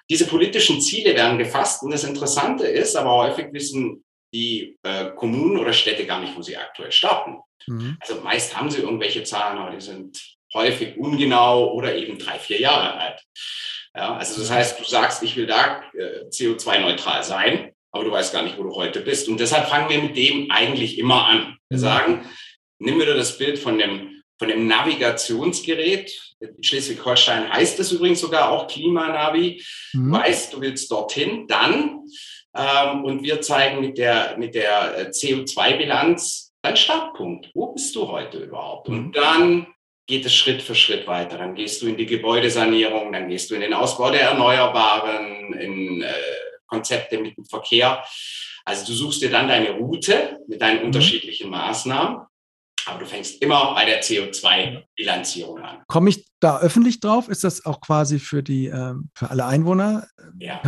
Diese politischen Ziele werden gefasst und das Interessante ist, aber häufig wissen die äh, Kommunen oder Städte gar nicht, wo sie aktuell starten. Mhm. Also meist haben sie irgendwelche Zahlen, aber die sind häufig ungenau oder eben drei, vier Jahre alt. Ja, also das heißt, du sagst, ich will da äh, CO2-neutral sein, aber du weißt gar nicht, wo du heute bist. Und deshalb fangen wir mit dem eigentlich immer an. Wir mhm. sagen, nimm wieder das Bild von dem, von dem Navigationsgerät. In Schleswig-Holstein heißt es übrigens sogar auch Klimanavi. Mhm. Weißt, du willst dorthin, dann ähm, und wir zeigen mit der, mit der äh, CO2-Bilanz dein Startpunkt. Wo bist du heute überhaupt? Und mhm. dann geht es Schritt für Schritt weiter. Dann gehst du in die Gebäudesanierung, dann gehst du in den Ausbau der Erneuerbaren, in äh, Konzepte mit dem Verkehr. Also du suchst dir dann deine Route mit deinen mhm. unterschiedlichen Maßnahmen aber du fängst immer bei der CO2-Bilanzierung an. Komme ich da öffentlich drauf? Ist das auch quasi für die ähm, für alle Einwohner? Ja.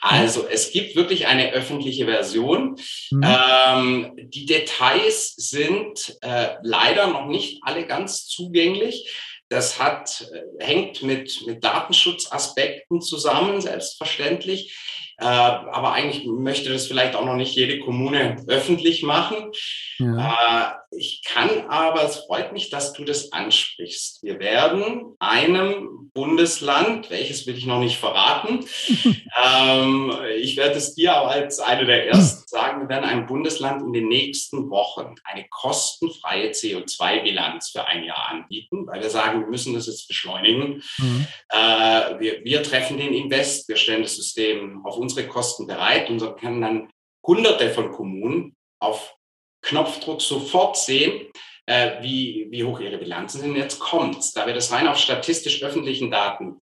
Also es gibt wirklich eine öffentliche Version. Mhm. Ähm, die Details sind äh, leider noch nicht alle ganz zugänglich. Das hat, äh, hängt mit, mit Datenschutzaspekten zusammen, selbstverständlich. Äh, aber eigentlich möchte das vielleicht auch noch nicht jede Kommune öffentlich machen. Ja. Äh, ich kann aber, es freut mich, dass du das ansprichst. Wir werden einem Bundesland, welches will ich noch nicht verraten, ähm, ich werde es dir aber als eine der ersten sagen, wir werden einem Bundesland in den nächsten Wochen eine kostenfreie CO2-Bilanz für ein Jahr anbieten, weil wir sagen, wir müssen das jetzt beschleunigen. Mhm. Äh, wir, wir treffen den Invest, wir stellen das System auf unsere Kosten bereit und können dann Hunderte von Kommunen auf Knopfdruck sofort sehen, äh, wie, wie hoch ihre Bilanzen sind. Jetzt kommt's. Da wir das rein auf statistisch öffentlichen Daten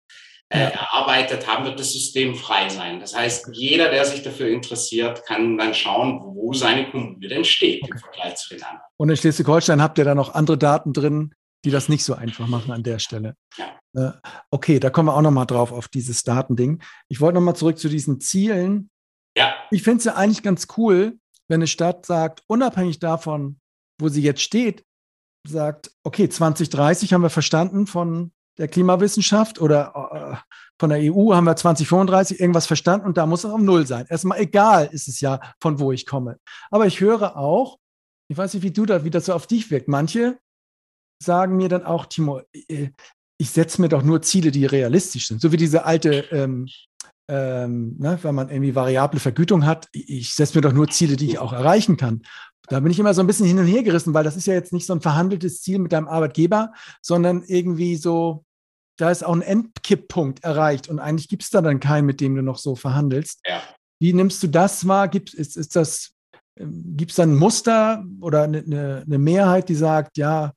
äh, erarbeitet haben, wird das System frei sein. Das heißt, jeder, der sich dafür interessiert, kann dann schauen, wo seine Kommune denn steht okay. im Vergleich zu den anderen. Und in Schleswig-Holstein habt ihr da noch andere Daten drin, die das nicht so einfach machen an der Stelle. Äh, okay, da kommen wir auch nochmal drauf auf dieses Datending. Ich wollte nochmal zurück zu diesen Zielen. Ja. Ich finde es ja eigentlich ganz cool, wenn eine Stadt sagt, unabhängig davon, wo sie jetzt steht, sagt, okay, 2030 haben wir verstanden von der Klimawissenschaft oder äh, von der EU haben wir 2035 irgendwas verstanden und da muss es auf Null sein. Erstmal egal ist es ja, von wo ich komme. Aber ich höre auch, ich weiß nicht, wie du da, wie das so auf dich wirkt. Manche sagen mir dann auch, Timo, äh, ich setze mir doch nur Ziele, die realistisch sind. So wie diese alte, ähm, ähm, ne, wenn man irgendwie variable Vergütung hat, ich setze mir doch nur Ziele, die ich auch erreichen kann. Da bin ich immer so ein bisschen hin und her gerissen, weil das ist ja jetzt nicht so ein verhandeltes Ziel mit deinem Arbeitgeber, sondern irgendwie so, da ist auch ein Endkipppunkt erreicht und eigentlich gibt es da dann keinen, mit dem du noch so verhandelst. Ja. Wie nimmst du das wahr? Gibt, ist, ist das, ähm, gibt es dann ein Muster oder eine, eine, Mehrheit, die sagt, ja,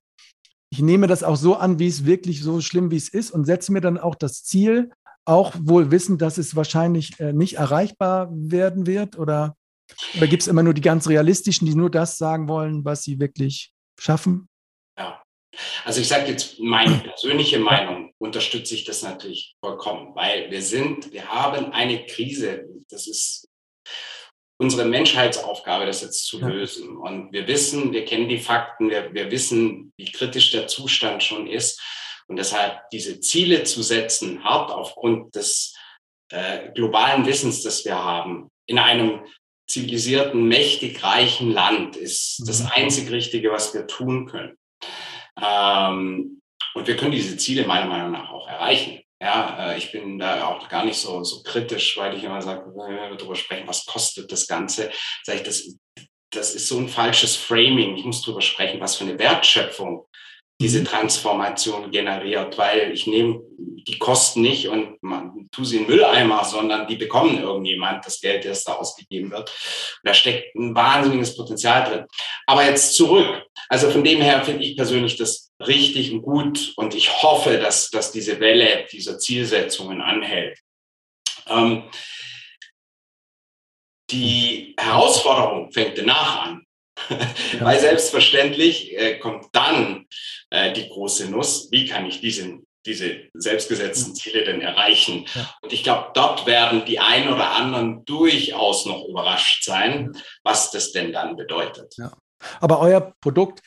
ich nehme das auch so an, wie es wirklich so schlimm, wie es ist und setze mir dann auch das Ziel, auch wohl wissen, dass es wahrscheinlich äh, nicht erreichbar werden wird? Oder, oder gibt es immer nur die ganz realistischen, die nur das sagen wollen, was sie wirklich schaffen? Ja, also ich sage jetzt meine persönliche Meinung, unterstütze ich das natürlich vollkommen, weil wir sind, wir haben eine Krise, das ist unsere Menschheitsaufgabe, das jetzt zu lösen. Und wir wissen, wir kennen die Fakten, wir, wir wissen, wie kritisch der Zustand schon ist. Und deshalb diese Ziele zu setzen, hart aufgrund des äh, globalen Wissens, das wir haben, in einem zivilisierten, mächtig reichen Land, ist das mhm. einzig Richtige, was wir tun können. Ähm, und wir können diese Ziele meiner Meinung nach auch erreichen. Ja, äh, ich bin da auch gar nicht so, so kritisch, weil ich immer sage, wenn wir darüber sprechen, was kostet das Ganze, sage ich, das, das ist so ein falsches Framing. Ich muss darüber sprechen, was für eine Wertschöpfung diese mhm. Transformation generiert, weil ich nehme die Kosten nicht und man tu sie in Mülleimer, sondern die bekommen irgendjemand das Geld, das da ausgegeben wird. Und da steckt ein wahnsinniges Potenzial drin. Aber jetzt zurück. Also von dem her finde ich persönlich das richtig und gut und ich hoffe, dass, dass diese Welle dieser Zielsetzungen anhält. Ähm, die Herausforderung fängt danach an. Weil selbstverständlich äh, kommt dann äh, die große Nuss. Wie kann ich diesen, diese selbstgesetzten Ziele denn erreichen? Und ich glaube, dort werden die einen oder anderen durchaus noch überrascht sein, was das denn dann bedeutet. Ja. Aber euer Produkt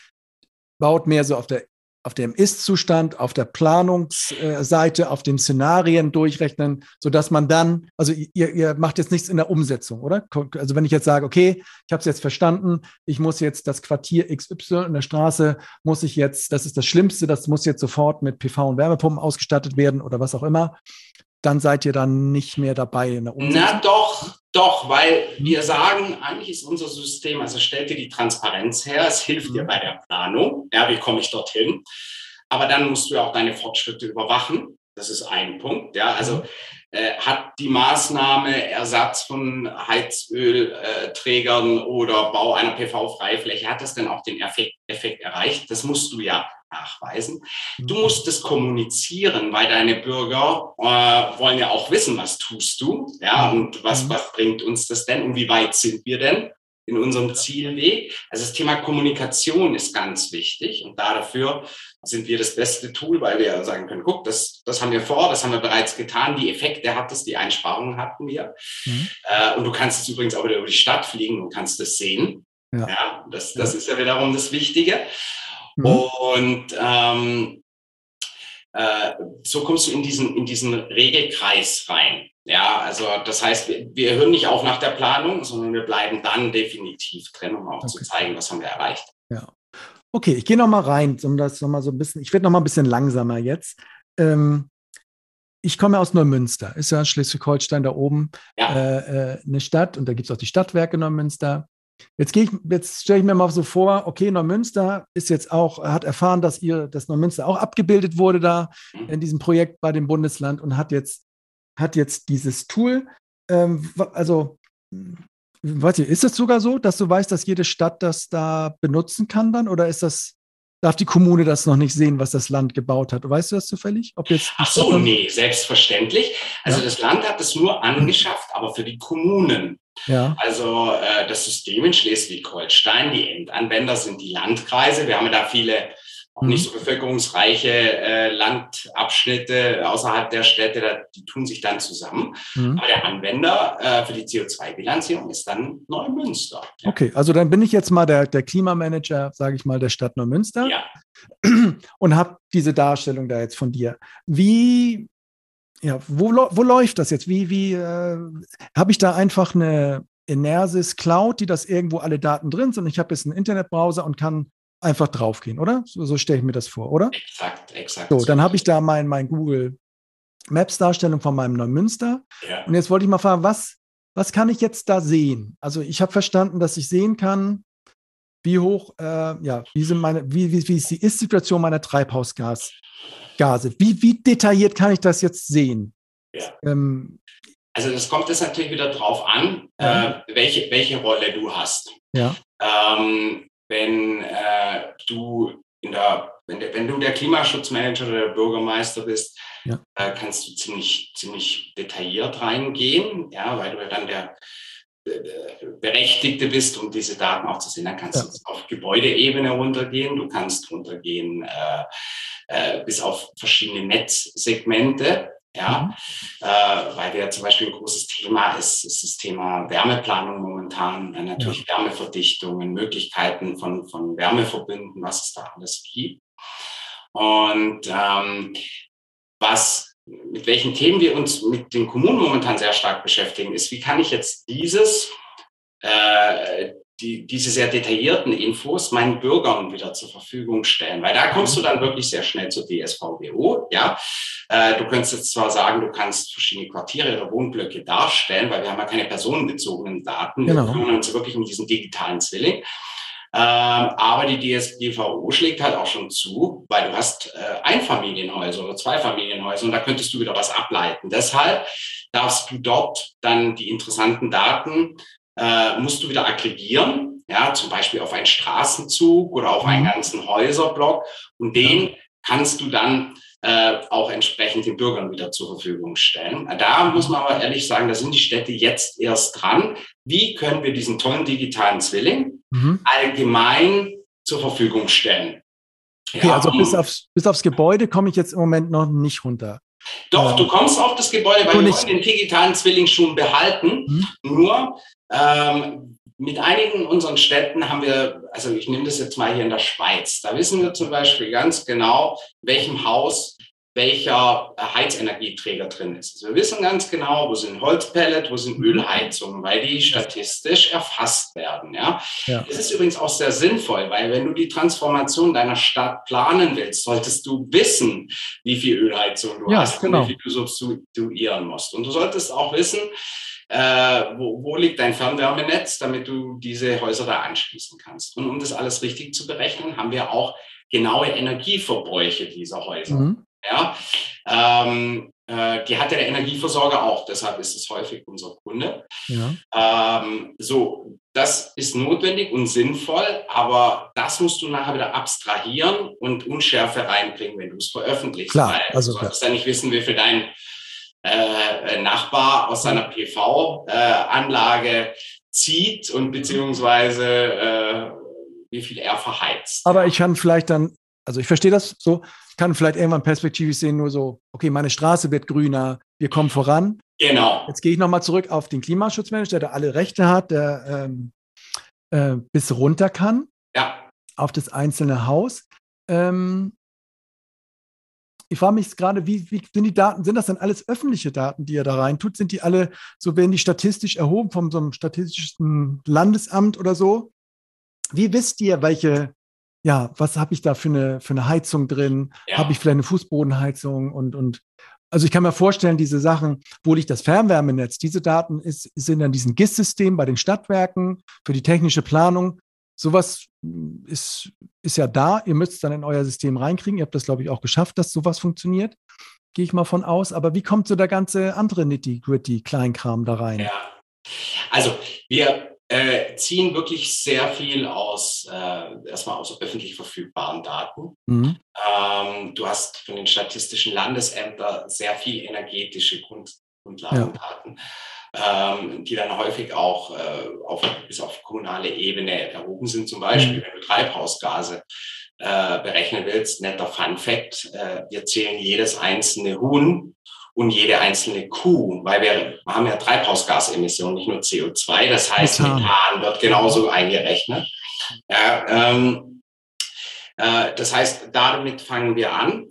baut mehr so auf der auf dem Ist-Zustand, auf der Planungsseite, auf den Szenarien durchrechnen, sodass man dann, also ihr, ihr macht jetzt nichts in der Umsetzung, oder? Also wenn ich jetzt sage, okay, ich habe es jetzt verstanden, ich muss jetzt das Quartier XY in der Straße, muss ich jetzt, das ist das Schlimmste, das muss jetzt sofort mit PV und Wärmepumpen ausgestattet werden oder was auch immer, dann seid ihr dann nicht mehr dabei in der Umsetzung. Na doch, doch, weil wir sagen, eigentlich ist unser System, also stellt dir die Transparenz her, es hilft dir mhm. bei der Planung, ja, wie komme ich dorthin? Aber dann musst du ja auch deine Fortschritte überwachen. Das ist ein Punkt, ja, also mhm. äh, hat die Maßnahme Ersatz von Heizölträgern äh, oder Bau einer PV-Freifläche, hat das denn auch den Effekt, Effekt erreicht? Das musst du ja nachweisen. Du mhm. musst es kommunizieren, weil deine Bürger äh, wollen ja auch wissen, was tust du, ja, mhm. und was, mhm. was bringt uns das denn und wie weit sind wir denn in unserem Zielweg? Also das Thema Kommunikation ist ganz wichtig und dafür sind wir das beste Tool, weil wir sagen können, guck, das, das haben wir vor, das haben wir bereits getan, die Effekte hat es, die Einsparungen hatten wir. Mhm. Äh, und du kannst es übrigens auch wieder über die Stadt fliegen und kannst es sehen. Ja, ja das, das ja. ist ja wiederum das Wichtige. Mhm. Und ähm, äh, so kommst du in diesen, in diesen Regelkreis rein. Ja, also das heißt, wir, wir hören nicht auf nach der Planung, sondern wir bleiben dann definitiv drin, um auch okay. zu zeigen, was haben wir erreicht. Ja. Okay, ich gehe noch mal rein, um das noch mal so ein bisschen, ich werde noch mal ein bisschen langsamer jetzt. Ähm, ich komme aus Neumünster, ist ja Schleswig-Holstein da oben ja. äh, äh, eine Stadt und da gibt es auch die Stadtwerke Neumünster. Jetzt, ich, jetzt stelle ich mir mal so vor, okay, Neumünster ist jetzt auch, hat erfahren, dass ihr, dass Neumünster auch abgebildet wurde da in diesem Projekt bei dem Bundesland und hat jetzt, hat jetzt dieses Tool. Ähm, also, weiß ich, ist es sogar so, dass du weißt, dass jede Stadt das da benutzen kann dann? Oder ist das, darf die Kommune das noch nicht sehen, was das Land gebaut hat? Weißt du das zufällig? Ob jetzt Ach so, nee, selbstverständlich. Also ja. das Land hat es nur angeschafft, aber für die Kommunen. Ja. Also äh, das System in Schleswig-Holstein, die Endanwender sind die Landkreise. Wir haben ja da viele auch nicht so bevölkerungsreiche äh, Landabschnitte außerhalb der Städte, da, die tun sich dann zusammen. Mhm. Aber der Anwender äh, für die CO2-Bilanzierung ist dann Neumünster. Ja. Okay, also dann bin ich jetzt mal der, der Klimamanager, sage ich mal, der Stadt Neumünster ja. und habe diese Darstellung da jetzt von dir. Wie, ja, wo, wo läuft das jetzt? Wie, wie äh, habe ich da einfach eine Inersis Cloud, die das irgendwo alle Daten drin sind und ich habe jetzt einen Internetbrowser und kann einfach draufgehen, oder? So, so stelle ich mir das vor, oder? Exakt, exakt. So, dann habe ich da mein, mein Google Maps Darstellung von meinem Neumünster. Ja. Und jetzt wollte ich mal fragen, was, was kann ich jetzt da sehen? Also ich habe verstanden, dass ich sehen kann, wie hoch, äh, ja, wie, sind meine, wie, wie, wie ist die Ist-Situation meiner Treibhausgase? Wie, wie detailliert kann ich das jetzt sehen? Ja. Ähm, also das kommt jetzt natürlich wieder drauf an, ja. äh, welche, welche Rolle du hast. Ja. Ähm, wenn äh, du in der, wenn, wenn, du der Klimaschutzmanager oder der Bürgermeister bist, ja. äh, kannst du ziemlich, ziemlich detailliert reingehen, ja, weil du ja dann der Berechtigte bist, um diese Daten auch zu sehen. Dann kannst ja. du auf Gebäudeebene runtergehen, du kannst runtergehen äh, äh, bis auf verschiedene Netzsegmente. Ja, mhm. äh, weil der zum Beispiel ein großes Thema ist, ist das Thema Wärmeplanung momentan, dann natürlich ja. Wärmeverdichtungen, Möglichkeiten von, von Wärmeverbünden, was es da alles gibt. Und ähm, was, mit welchen Themen wir uns mit den Kommunen momentan sehr stark beschäftigen, ist, wie kann ich jetzt dieses, äh, die, diese sehr detaillierten Infos meinen Bürgern wieder zur Verfügung stellen. Weil da kommst du dann wirklich sehr schnell zur DSVGO. Ja, äh, du könntest jetzt zwar sagen, du kannst verschiedene Quartiere oder Wohnblöcke darstellen, weil wir haben ja keine personenbezogenen Daten. Genau. Wir kümmern uns wirklich um diesen digitalen Zwilling. Ähm, aber die DSGVO schlägt halt auch schon zu, weil du hast äh, Einfamilienhäuser oder Zweifamilienhäuser und da könntest du wieder was ableiten. Deshalb darfst du dort dann die interessanten Daten äh, musst du wieder aggregieren, ja, zum Beispiel auf einen Straßenzug oder auf einen mhm. ganzen Häuserblock und den kannst du dann äh, auch entsprechend den Bürgern wieder zur Verfügung stellen. Da muss man aber ehrlich sagen, da sind die Städte jetzt erst dran. Wie können wir diesen tollen digitalen Zwilling mhm. allgemein zur Verfügung stellen? Okay, ja, also bis aufs, bis aufs Gebäude komme ich jetzt im Moment noch nicht runter. Doch, ähm, du kommst auf das Gebäude, weil wir wollen den digitalen Zwilling schon behalten. Mhm. Nur ähm, mit einigen unseren Städten haben wir, also ich nehme das jetzt mal hier in der Schweiz, da wissen wir zum Beispiel ganz genau, welchem Haus welcher Heizenergieträger drin ist. Also wir wissen ganz genau, wo sind Holzpellet, wo sind mhm. Ölheizungen, weil die statistisch erfasst werden. Ja? ja. Das ist übrigens auch sehr sinnvoll, weil wenn du die Transformation deiner Stadt planen willst, solltest du wissen, wie viel Ölheizung du ja, hast genau. und wie viel du substituieren musst. Und du solltest auch wissen, äh, wo, wo liegt dein Fernwärmenetz, damit du diese Häuser da anschließen kannst. Und um das alles richtig zu berechnen, haben wir auch genaue Energieverbräuche dieser Häuser. Mhm. Ja, ähm, äh, die hat der Energieversorger auch, deshalb ist es häufig unser Kunde. Ja. Ähm, so, das ist notwendig und sinnvoll, aber das musst du nachher wieder abstrahieren und Unschärfe reinbringen, wenn du es veröffentlichst. Klar, also du solltest ja nicht wissen, wie viel dein äh, Nachbar aus seiner PV-Anlage äh, zieht und beziehungsweise äh, wie viel er verheizt. Aber ich kann vielleicht dann, also ich verstehe das so, kann vielleicht irgendwann perspektivisch sehen, nur so, okay, meine Straße wird grüner, wir kommen voran. Genau. Jetzt gehe ich nochmal zurück auf den Klimaschutzmanager, der alle Rechte hat, der ähm, äh, bis runter kann. Ja. Auf das einzelne Haus. Ähm, ich frage mich gerade, wie, wie, sind die Daten, sind das dann alles öffentliche Daten, die ihr da rein tut? Sind die alle, so werden die statistisch erhoben von so einem statistischen Landesamt oder so? Wie wisst ihr, welche, ja, was habe ich da für eine, für eine Heizung drin? Ja. Habe ich vielleicht eine Fußbodenheizung und, und also ich kann mir vorstellen, diese Sachen, wo liegt das Fernwärmenetz? Diese Daten ist, sind an diesem GIS-System bei den Stadtwerken für die technische Planung sowas hm, ist, ist ja da. Ihr müsst es dann in euer System reinkriegen. Ihr habt das, glaube ich, auch geschafft, dass sowas funktioniert. Gehe ich mal von aus. Aber wie kommt so der ganze andere nitty-gritty Kleinkram da rein? Ja, also wir äh, ziehen wirklich sehr viel aus, äh, erstmal aus öffentlich verfügbaren Daten. Mhm. Ähm, du hast von den statistischen Landesämtern sehr viel energetische Grund Grundlagendaten. Ja ähm, die dann häufig auch äh, auf, bis auf kommunale Ebene erhoben sind. Zum Beispiel, mhm. wenn du Treibhausgase äh, berechnen willst, netter Fun Fact, äh, wir zählen jedes einzelne Huhn und jede einzelne Kuh, weil wir haben ja Treibhausgasemissionen, nicht nur CO2. Das heißt, Methan, Methan wird genauso eingerechnet. Ja, ähm, äh, das heißt, damit fangen wir an.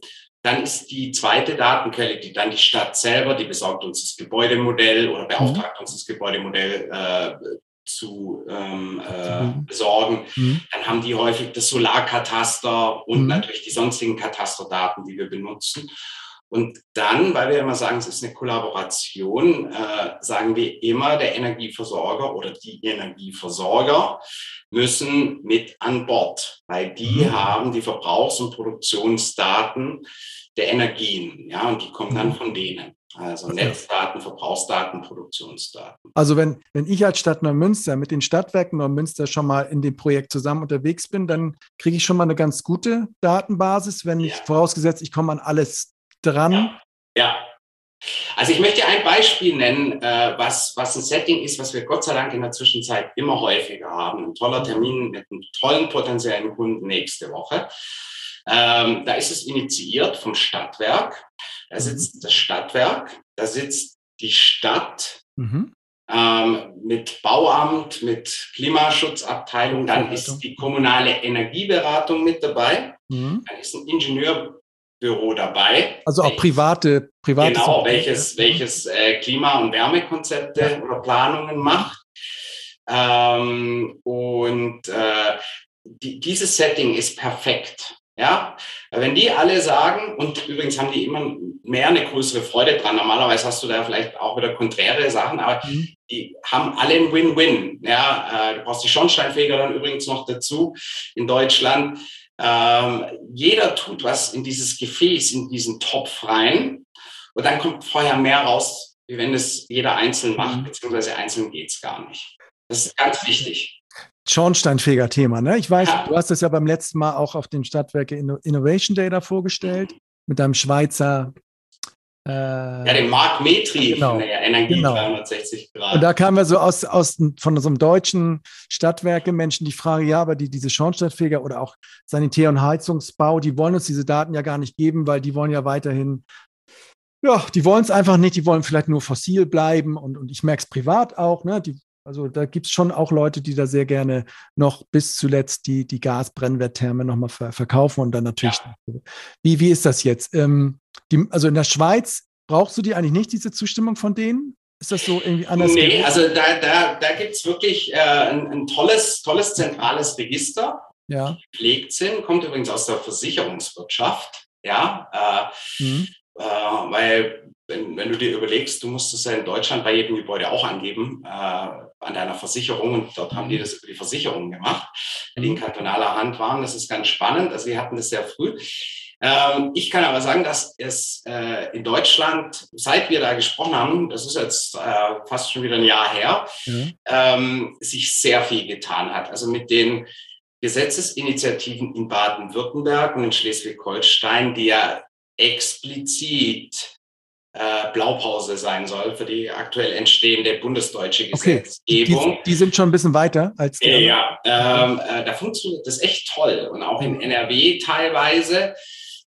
Dann ist die zweite Datenquelle, die dann die Stadt selber, die besorgt uns das Gebäudemodell oder beauftragt mhm. uns das Gebäudemodell äh, zu ähm, äh, mhm. besorgen. Mhm. Dann haben die häufig das Solarkataster und mhm. natürlich die sonstigen Katasterdaten, die wir benutzen. Und dann, weil wir immer sagen, es ist eine Kollaboration, äh, sagen wir immer, der Energieversorger oder die Energieversorger müssen mit an Bord, weil die mhm. haben die Verbrauchs- und Produktionsdaten der Energien, ja, und die kommen dann mhm. von denen. Also Netzdaten, Verbrauchsdaten, Produktionsdaten. Also wenn, wenn ich als Stadt Neumünster mit den Stadtwerken Neumünster schon mal in dem Projekt zusammen unterwegs bin, dann kriege ich schon mal eine ganz gute Datenbasis, wenn ja. ich vorausgesetzt, ich komme an alles dran. Ja. Also ich möchte ein Beispiel nennen, äh, was, was ein Setting ist, was wir Gott sei Dank in der Zwischenzeit immer häufiger haben. Ein toller Termin mit einem tollen potenziellen Kunden nächste Woche. Ähm, da ist es initiiert vom Stadtwerk. Da mhm. sitzt das Stadtwerk, da sitzt die Stadt mhm. ähm, mit Bauamt, mit Klimaschutzabteilung. Dann ist die kommunale Energieberatung mit dabei. Mhm. Dann ist ein Ingenieur Büro dabei. Also auch private, private. Genau, welches, welches äh, Klima- und Wärmekonzepte ja. oder Planungen macht. Ähm, und äh, die, dieses Setting ist perfekt. Ja, wenn die alle sagen, und übrigens haben die immer mehr eine größere Freude dran. Normalerweise hast du da vielleicht auch wieder konträre Sachen, aber mhm. die haben alle ein Win-Win. Ja, äh, du brauchst die Schornsteinfeger dann übrigens noch dazu in Deutschland. Ähm, jeder tut was in dieses Gefäß, in diesen Topf rein. Und dann kommt vorher mehr raus, wie wenn es jeder einzeln macht, mhm. beziehungsweise einzeln geht's gar nicht. Das ist ganz wichtig. Schornsteinfeger-Thema, ne? Ich weiß, ja. du hast das ja beim letzten Mal auch auf dem Stadtwerke Innovation Data vorgestellt, mit deinem Schweizer äh, ja, den Mark Metri genau, von der Energie genau. 360 Grad. Und da kamen wir so aus, aus von so einem deutschen Stadtwerke Menschen die Frage, ja, aber die, diese Schornsteinfeger oder auch Sanitär- und Heizungsbau, die wollen uns diese Daten ja gar nicht geben, weil die wollen ja weiterhin, ja, die wollen es einfach nicht, die wollen vielleicht nur fossil bleiben und, und ich merke es privat auch, ne, die, also da gibt es schon auch Leute, die da sehr gerne noch bis zuletzt die, die Gasbrennwerttherme nochmal ver verkaufen und dann natürlich. Ja. Wie, wie ist das jetzt? Ähm, die, also in der Schweiz brauchst du die eigentlich nicht, diese Zustimmung von denen? Ist das so irgendwie anders? Nee, gewesen? also da, da, da gibt es wirklich äh, ein, ein, tolles, tolles zentrales Register. Ja. Gepflegt sind, kommt übrigens aus der Versicherungswirtschaft. Ja, äh, mhm. äh, weil wenn, wenn du dir überlegst, du musst es ja in Deutschland bei jedem Gebäude auch angeben, äh, an deiner Versicherung. Und dort haben die das über die Versicherung gemacht, die in mhm. kantonaler Hand waren. Das ist ganz spannend. Also wir hatten das sehr früh. Ähm, ich kann aber sagen, dass es äh, in Deutschland, seit wir da gesprochen haben, das ist jetzt äh, fast schon wieder ein Jahr her, mhm. ähm, sich sehr viel getan hat. Also mit den Gesetzesinitiativen in Baden-Württemberg und in Schleswig-Holstein, die ja explizit äh, Blaupause sein soll für die aktuell entstehende bundesdeutsche Gesetzgebung. Okay. Die, die, sind schon ein bisschen weiter als die. Ja, ähm, äh, da funktioniert das echt toll und auch in. NRW teilweise.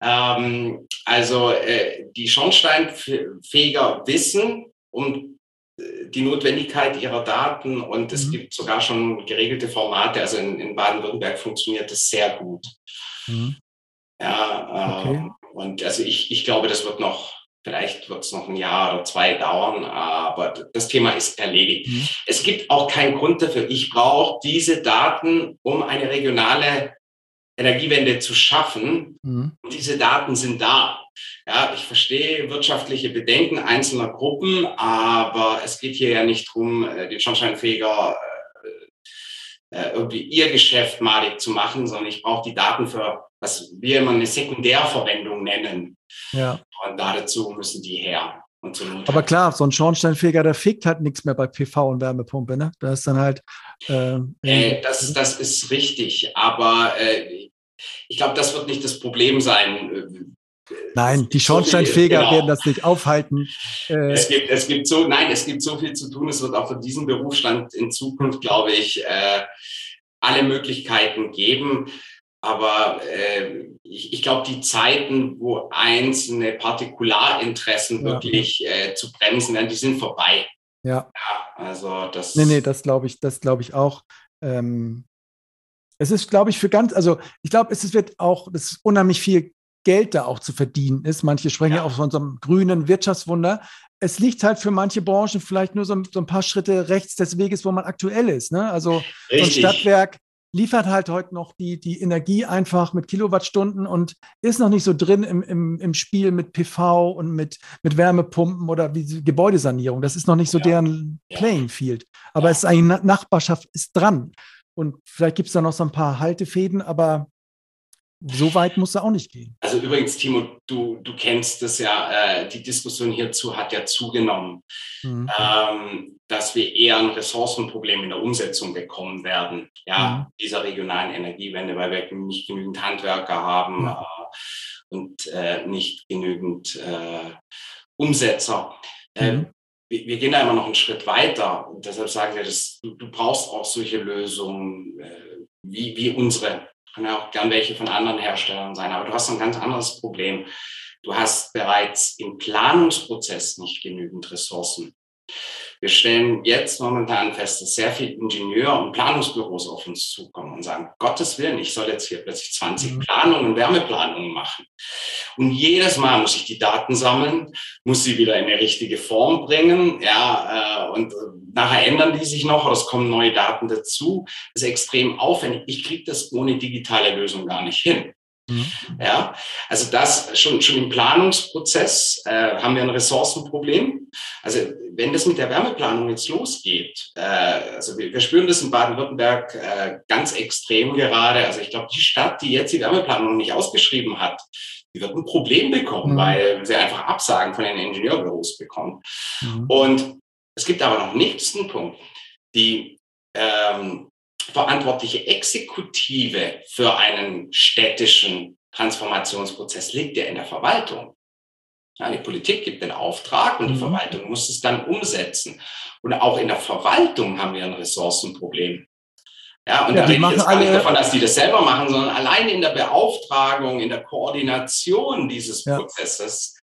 Ähm, also äh, die Schornsteinfeger wissen um äh, die Notwendigkeit ihrer Daten und es mhm. gibt sogar schon geregelte Formate. Also in, in Baden-Württemberg funktioniert das sehr gut. Mhm. Ja, äh, okay. und also ich, ich glaube, das wird noch, vielleicht wird es noch ein Jahr oder zwei dauern, aber das Thema ist erledigt. Mhm. Es gibt auch keinen Grund dafür. Ich brauche diese Daten, um eine regionale Energiewende zu schaffen. Mhm. Und diese Daten sind da. Ja, ich verstehe wirtschaftliche Bedenken einzelner Gruppen, aber es geht hier ja nicht darum, äh, den Schornsteinfeger äh, äh, irgendwie ihr Geschäft madig zu machen, sondern ich brauche die Daten für, was wir immer eine Sekundärverwendung nennen. Ja. Und dazu müssen die her. Aber klar, so ein Schornsteinfeger, der fegt halt nichts mehr bei PV und Wärmepumpe, ne? Da ist dann halt. Äh, äh, das, das ist richtig, aber äh, ich glaube, das wird nicht das Problem sein. Nein, die Schornsteinfeger genau. werden das nicht aufhalten. Äh, es, gibt, es gibt so, nein, es gibt so viel zu tun. Es wird auch für diesen Berufsstand in Zukunft, glaube ich, äh, alle Möglichkeiten geben. Aber äh, ich, ich glaube, die Zeiten, wo einzelne Partikularinteressen ja. wirklich äh, zu bremsen werden, die sind vorbei. Ja. ja also das. Nee, nee, das glaube ich, das glaube ich auch. Ähm, es ist, glaube ich, für ganz, also ich glaube, es wird auch, das ist unheimlich viel Geld da auch zu verdienen ist. Manche sprechen ja, auch von so einem grünen Wirtschaftswunder. Es liegt halt für manche Branchen vielleicht nur so ein, so ein paar Schritte rechts des Weges, wo man aktuell ist. Ne? Also Richtig. so ein Stadtwerk liefert halt heute noch die, die Energie einfach mit Kilowattstunden und ist noch nicht so drin im, im, im Spiel mit PV und mit, mit Wärmepumpen oder wie Gebäudesanierung. Das ist noch nicht so ja. deren Playing Field. Aber ja. es ist eine Nachbarschaft, ist dran. Und vielleicht gibt es da noch so ein paar Haltefäden, aber so weit muss er auch nicht gehen. Also übrigens, Timo, du, du kennst das ja, äh, die Diskussion hierzu hat ja zugenommen, mhm. ähm, dass wir eher ein Ressourcenproblem in der Umsetzung bekommen werden, ja, mhm. dieser regionalen Energiewende, weil wir nicht genügend Handwerker haben mhm. äh, und äh, nicht genügend äh, Umsetzer. Äh, mhm. Wir, wir, gehen da immer noch einen Schritt weiter und deshalb sagen wir, dass du, du brauchst auch solche Lösungen äh, wie, wie unsere können ja auch gern welche von anderen Herstellern sein, aber du hast ein ganz anderes Problem. Du hast bereits im Planungsprozess nicht genügend Ressourcen. Wir stellen jetzt momentan fest, dass sehr viele Ingenieur- und Planungsbüros auf uns zukommen und sagen, Gottes Willen, ich soll jetzt hier plötzlich 20 mhm. Planungen, Wärmeplanungen machen. Und jedes Mal muss ich die Daten sammeln, muss sie wieder in eine richtige Form bringen, ja, äh, und nachher ändern die sich noch oder es kommen neue Daten dazu. Das ist extrem aufwendig. Ich kriege das ohne digitale Lösung gar nicht hin. Mhm. Ja, also das schon, schon im Planungsprozess äh, haben wir ein Ressourcenproblem. Also wenn das mit der Wärmeplanung jetzt losgeht, äh, also wir, wir spüren das in Baden-Württemberg äh, ganz extrem gerade. Also ich glaube, die Stadt, die jetzt die Wärmeplanung nicht ausgeschrieben hat, die wird ein Problem bekommen, mhm. weil sie einfach Absagen von den Ingenieurbüros bekommen. Mhm. Und es gibt aber noch nächsten Punkt. Die ähm, verantwortliche Exekutive für einen städtischen Transformationsprozess liegt ja in der Verwaltung. Ja, die Politik gibt den Auftrag und die mhm. Verwaltung muss es dann umsetzen. Und auch in der Verwaltung haben wir ein Ressourcenproblem. Ja, und ja, da rede ich jetzt gar nicht davon, dass die das selber machen, sondern allein in der Beauftragung, in der Koordination dieses ja. Prozesses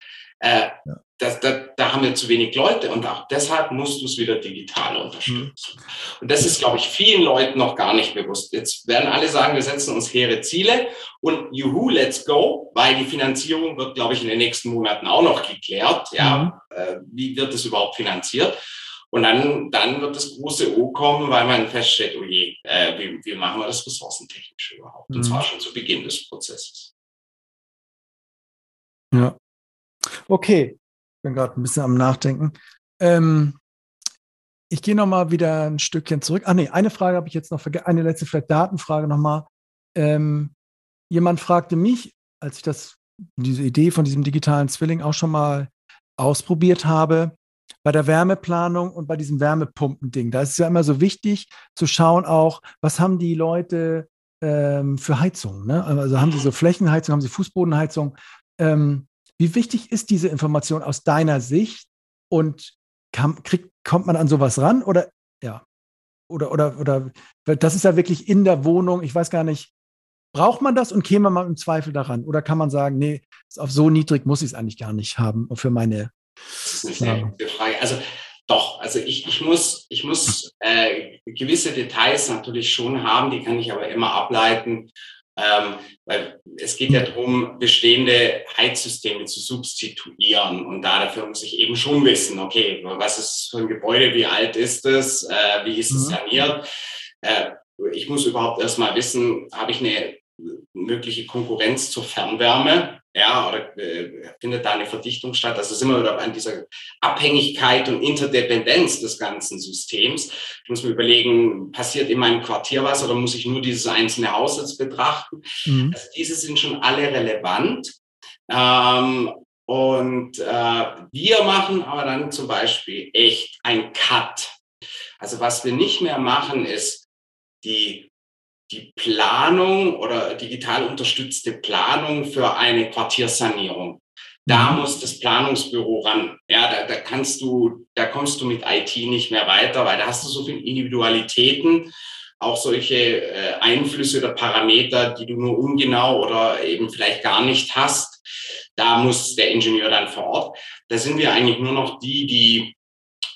äh, ja das, da, da haben wir zu wenig Leute und auch deshalb musst du es wieder digital unterstützen. Mhm. Und das ist, glaube ich, vielen Leuten noch gar nicht bewusst. Jetzt werden alle sagen, wir setzen uns hehre Ziele und juhu, let's go, weil die Finanzierung wird, glaube ich, in den nächsten Monaten auch noch geklärt. Ja, mhm. äh, wie wird es überhaupt finanziert? Und dann, dann wird das große O kommen, weil man feststellt, oh je, äh, wie, wie machen wir das ressourcentechnisch überhaupt? Mhm. Und zwar schon zu Beginn des Prozesses. Ja. Okay, bin gerade ein bisschen am Nachdenken. Ähm, ich gehe nochmal wieder ein Stückchen zurück. Ah nee, eine Frage habe ich jetzt noch vergessen. Eine letzte vielleicht Datenfrage nochmal. Ähm, jemand fragte mich, als ich das, diese Idee von diesem digitalen Zwilling auch schon mal ausprobiert habe, bei der Wärmeplanung und bei diesem Wärmepumpending. Da ist es ja immer so wichtig zu schauen auch, was haben die Leute ähm, für Heizungen. Ne? Also haben sie so Flächenheizung, haben sie Fußbodenheizung. Ähm, wie wichtig ist diese Information aus deiner Sicht und kann, kriegt, kommt man an sowas ran oder ja? Oder, oder, oder, das ist ja wirklich in der Wohnung, ich weiß gar nicht, braucht man das und käme man im Zweifel daran? Oder kann man sagen, nee, auf so niedrig muss ich es eigentlich gar nicht haben für meine. Das ist eine gute Frage. Also doch, also ich, ich muss, ich muss äh, gewisse Details natürlich schon haben, die kann ich aber immer ableiten ähm, weil es geht ja darum, bestehende Heizsysteme zu substituieren. Und da dafür muss ich eben schon wissen, okay, was ist für ein Gebäude, wie alt ist es, äh, wie ist es mhm. saniert. Äh, ich muss überhaupt erstmal wissen, habe ich eine mögliche Konkurrenz zur Fernwärme? Ja, oder äh, findet da eine Verdichtung statt? Das ist immer wieder an dieser Abhängigkeit und Interdependenz des ganzen Systems. Ich muss mir überlegen, passiert in meinem Quartier was oder muss ich nur dieses einzelne Haus jetzt betrachten? Mhm. Also diese sind schon alle relevant. Ähm, und äh, wir machen aber dann zum Beispiel echt ein Cut. Also was wir nicht mehr machen, ist die die Planung oder digital unterstützte Planung für eine Quartiersanierung. Da mhm. muss das Planungsbüro ran. Ja, da, da kannst du, da kommst du mit IT nicht mehr weiter, weil da hast du so viele Individualitäten. auch solche äh, Einflüsse oder Parameter, die du nur ungenau oder eben vielleicht gar nicht hast. Da muss der Ingenieur dann vor Ort. Da sind wir eigentlich nur noch die, die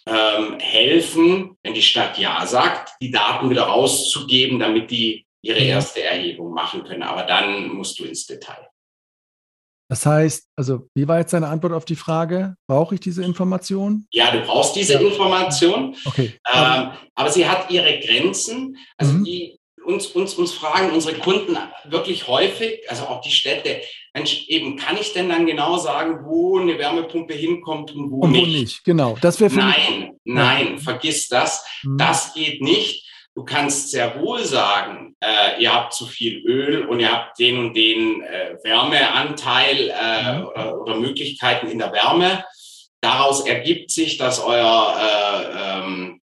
ähm, helfen, wenn die Stadt Ja sagt, die Daten wieder rauszugeben, damit die ihre erste Erhebung machen können. Aber dann musst du ins Detail. Das heißt, also wie war jetzt deine Antwort auf die Frage? Brauche ich diese Information? Ja, du brauchst diese ja. Information. Okay. Ähm, aber sie hat ihre Grenzen. Also mhm. die uns, uns, uns fragen unsere Kunden wirklich häufig, also auch die Städte, Mensch, eben kann ich denn dann genau sagen, wo eine Wärmepumpe hinkommt und wo, und wo nicht? nicht? Genau, das wäre Nein, nein, ja. vergiss das. Mhm. Das geht nicht. Du kannst sehr wohl sagen, äh, ihr habt zu viel Öl und ihr habt den und den äh, Wärmeanteil äh, mhm. oder, oder, Möglichkeiten in der Wärme. Daraus ergibt sich, dass euer äh, ähm,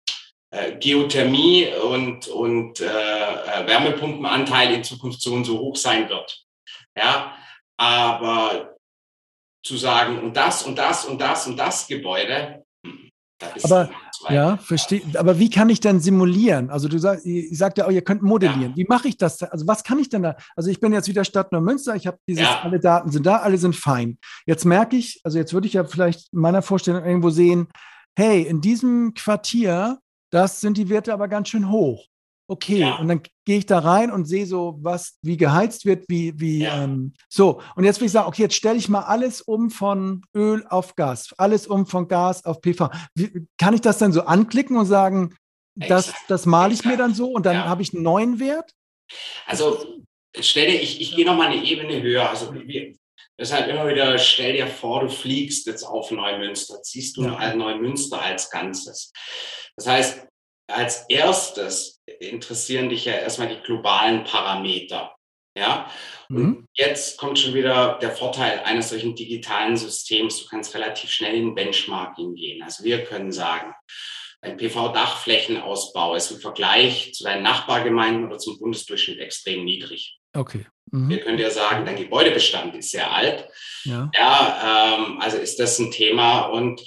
äh, Geothermie und, und äh, Wärmepumpenanteil in Zukunft so und so hoch sein wird. Ja, aber zu sagen, und das und das und das und das Gebäude, aber ja, verstehe. Aber wie kann ich dann simulieren? Also du sagst, ich sagte auch, ihr könnt modellieren. Ja. Wie mache ich das? Also was kann ich denn da? Also ich bin jetzt wieder Stadt Neumünster, ich habe dieses, ja. alle Daten sind da, alle sind fein. Jetzt merke ich, also jetzt würde ich ja vielleicht in meiner Vorstellung irgendwo sehen, hey, in diesem Quartier, das sind die Werte aber ganz schön hoch. Okay, ja. und dann gehe ich da rein und sehe so, was, wie geheizt wird, wie, wie, ja. ähm, so. Und jetzt will ich sagen, okay, jetzt stelle ich mal alles um von Öl auf Gas, alles um von Gas auf PV. Wie, kann ich das dann so anklicken und sagen, das, das male ich mir dann so und dann ja. habe ich einen neuen Wert? Also, stelle ich, ich gehe noch mal eine Ebene höher. Also, wir, deshalb immer wieder, stell dir vor, du fliegst jetzt auf Neumünster, ziehst du ja. Neumünster als Ganzes. Das heißt, als erstes interessieren dich ja erstmal die globalen Parameter. Ja, und mhm. jetzt kommt schon wieder der Vorteil eines solchen digitalen Systems. Du kannst relativ schnell in Benchmarking gehen. Also wir können sagen, ein PV-Dachflächenausbau ist im Vergleich zu deinen Nachbargemeinden oder zum Bundesdurchschnitt extrem niedrig. Okay. Mhm. Wir können dir sagen, dein Gebäudebestand ist sehr alt. Ja, ja ähm, also ist das ein Thema und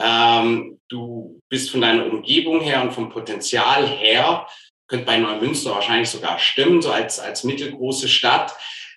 ähm, du bist von deiner Umgebung her und vom Potenzial her, könnte bei Neumünster wahrscheinlich sogar stimmen, so als, als mittelgroße Stadt,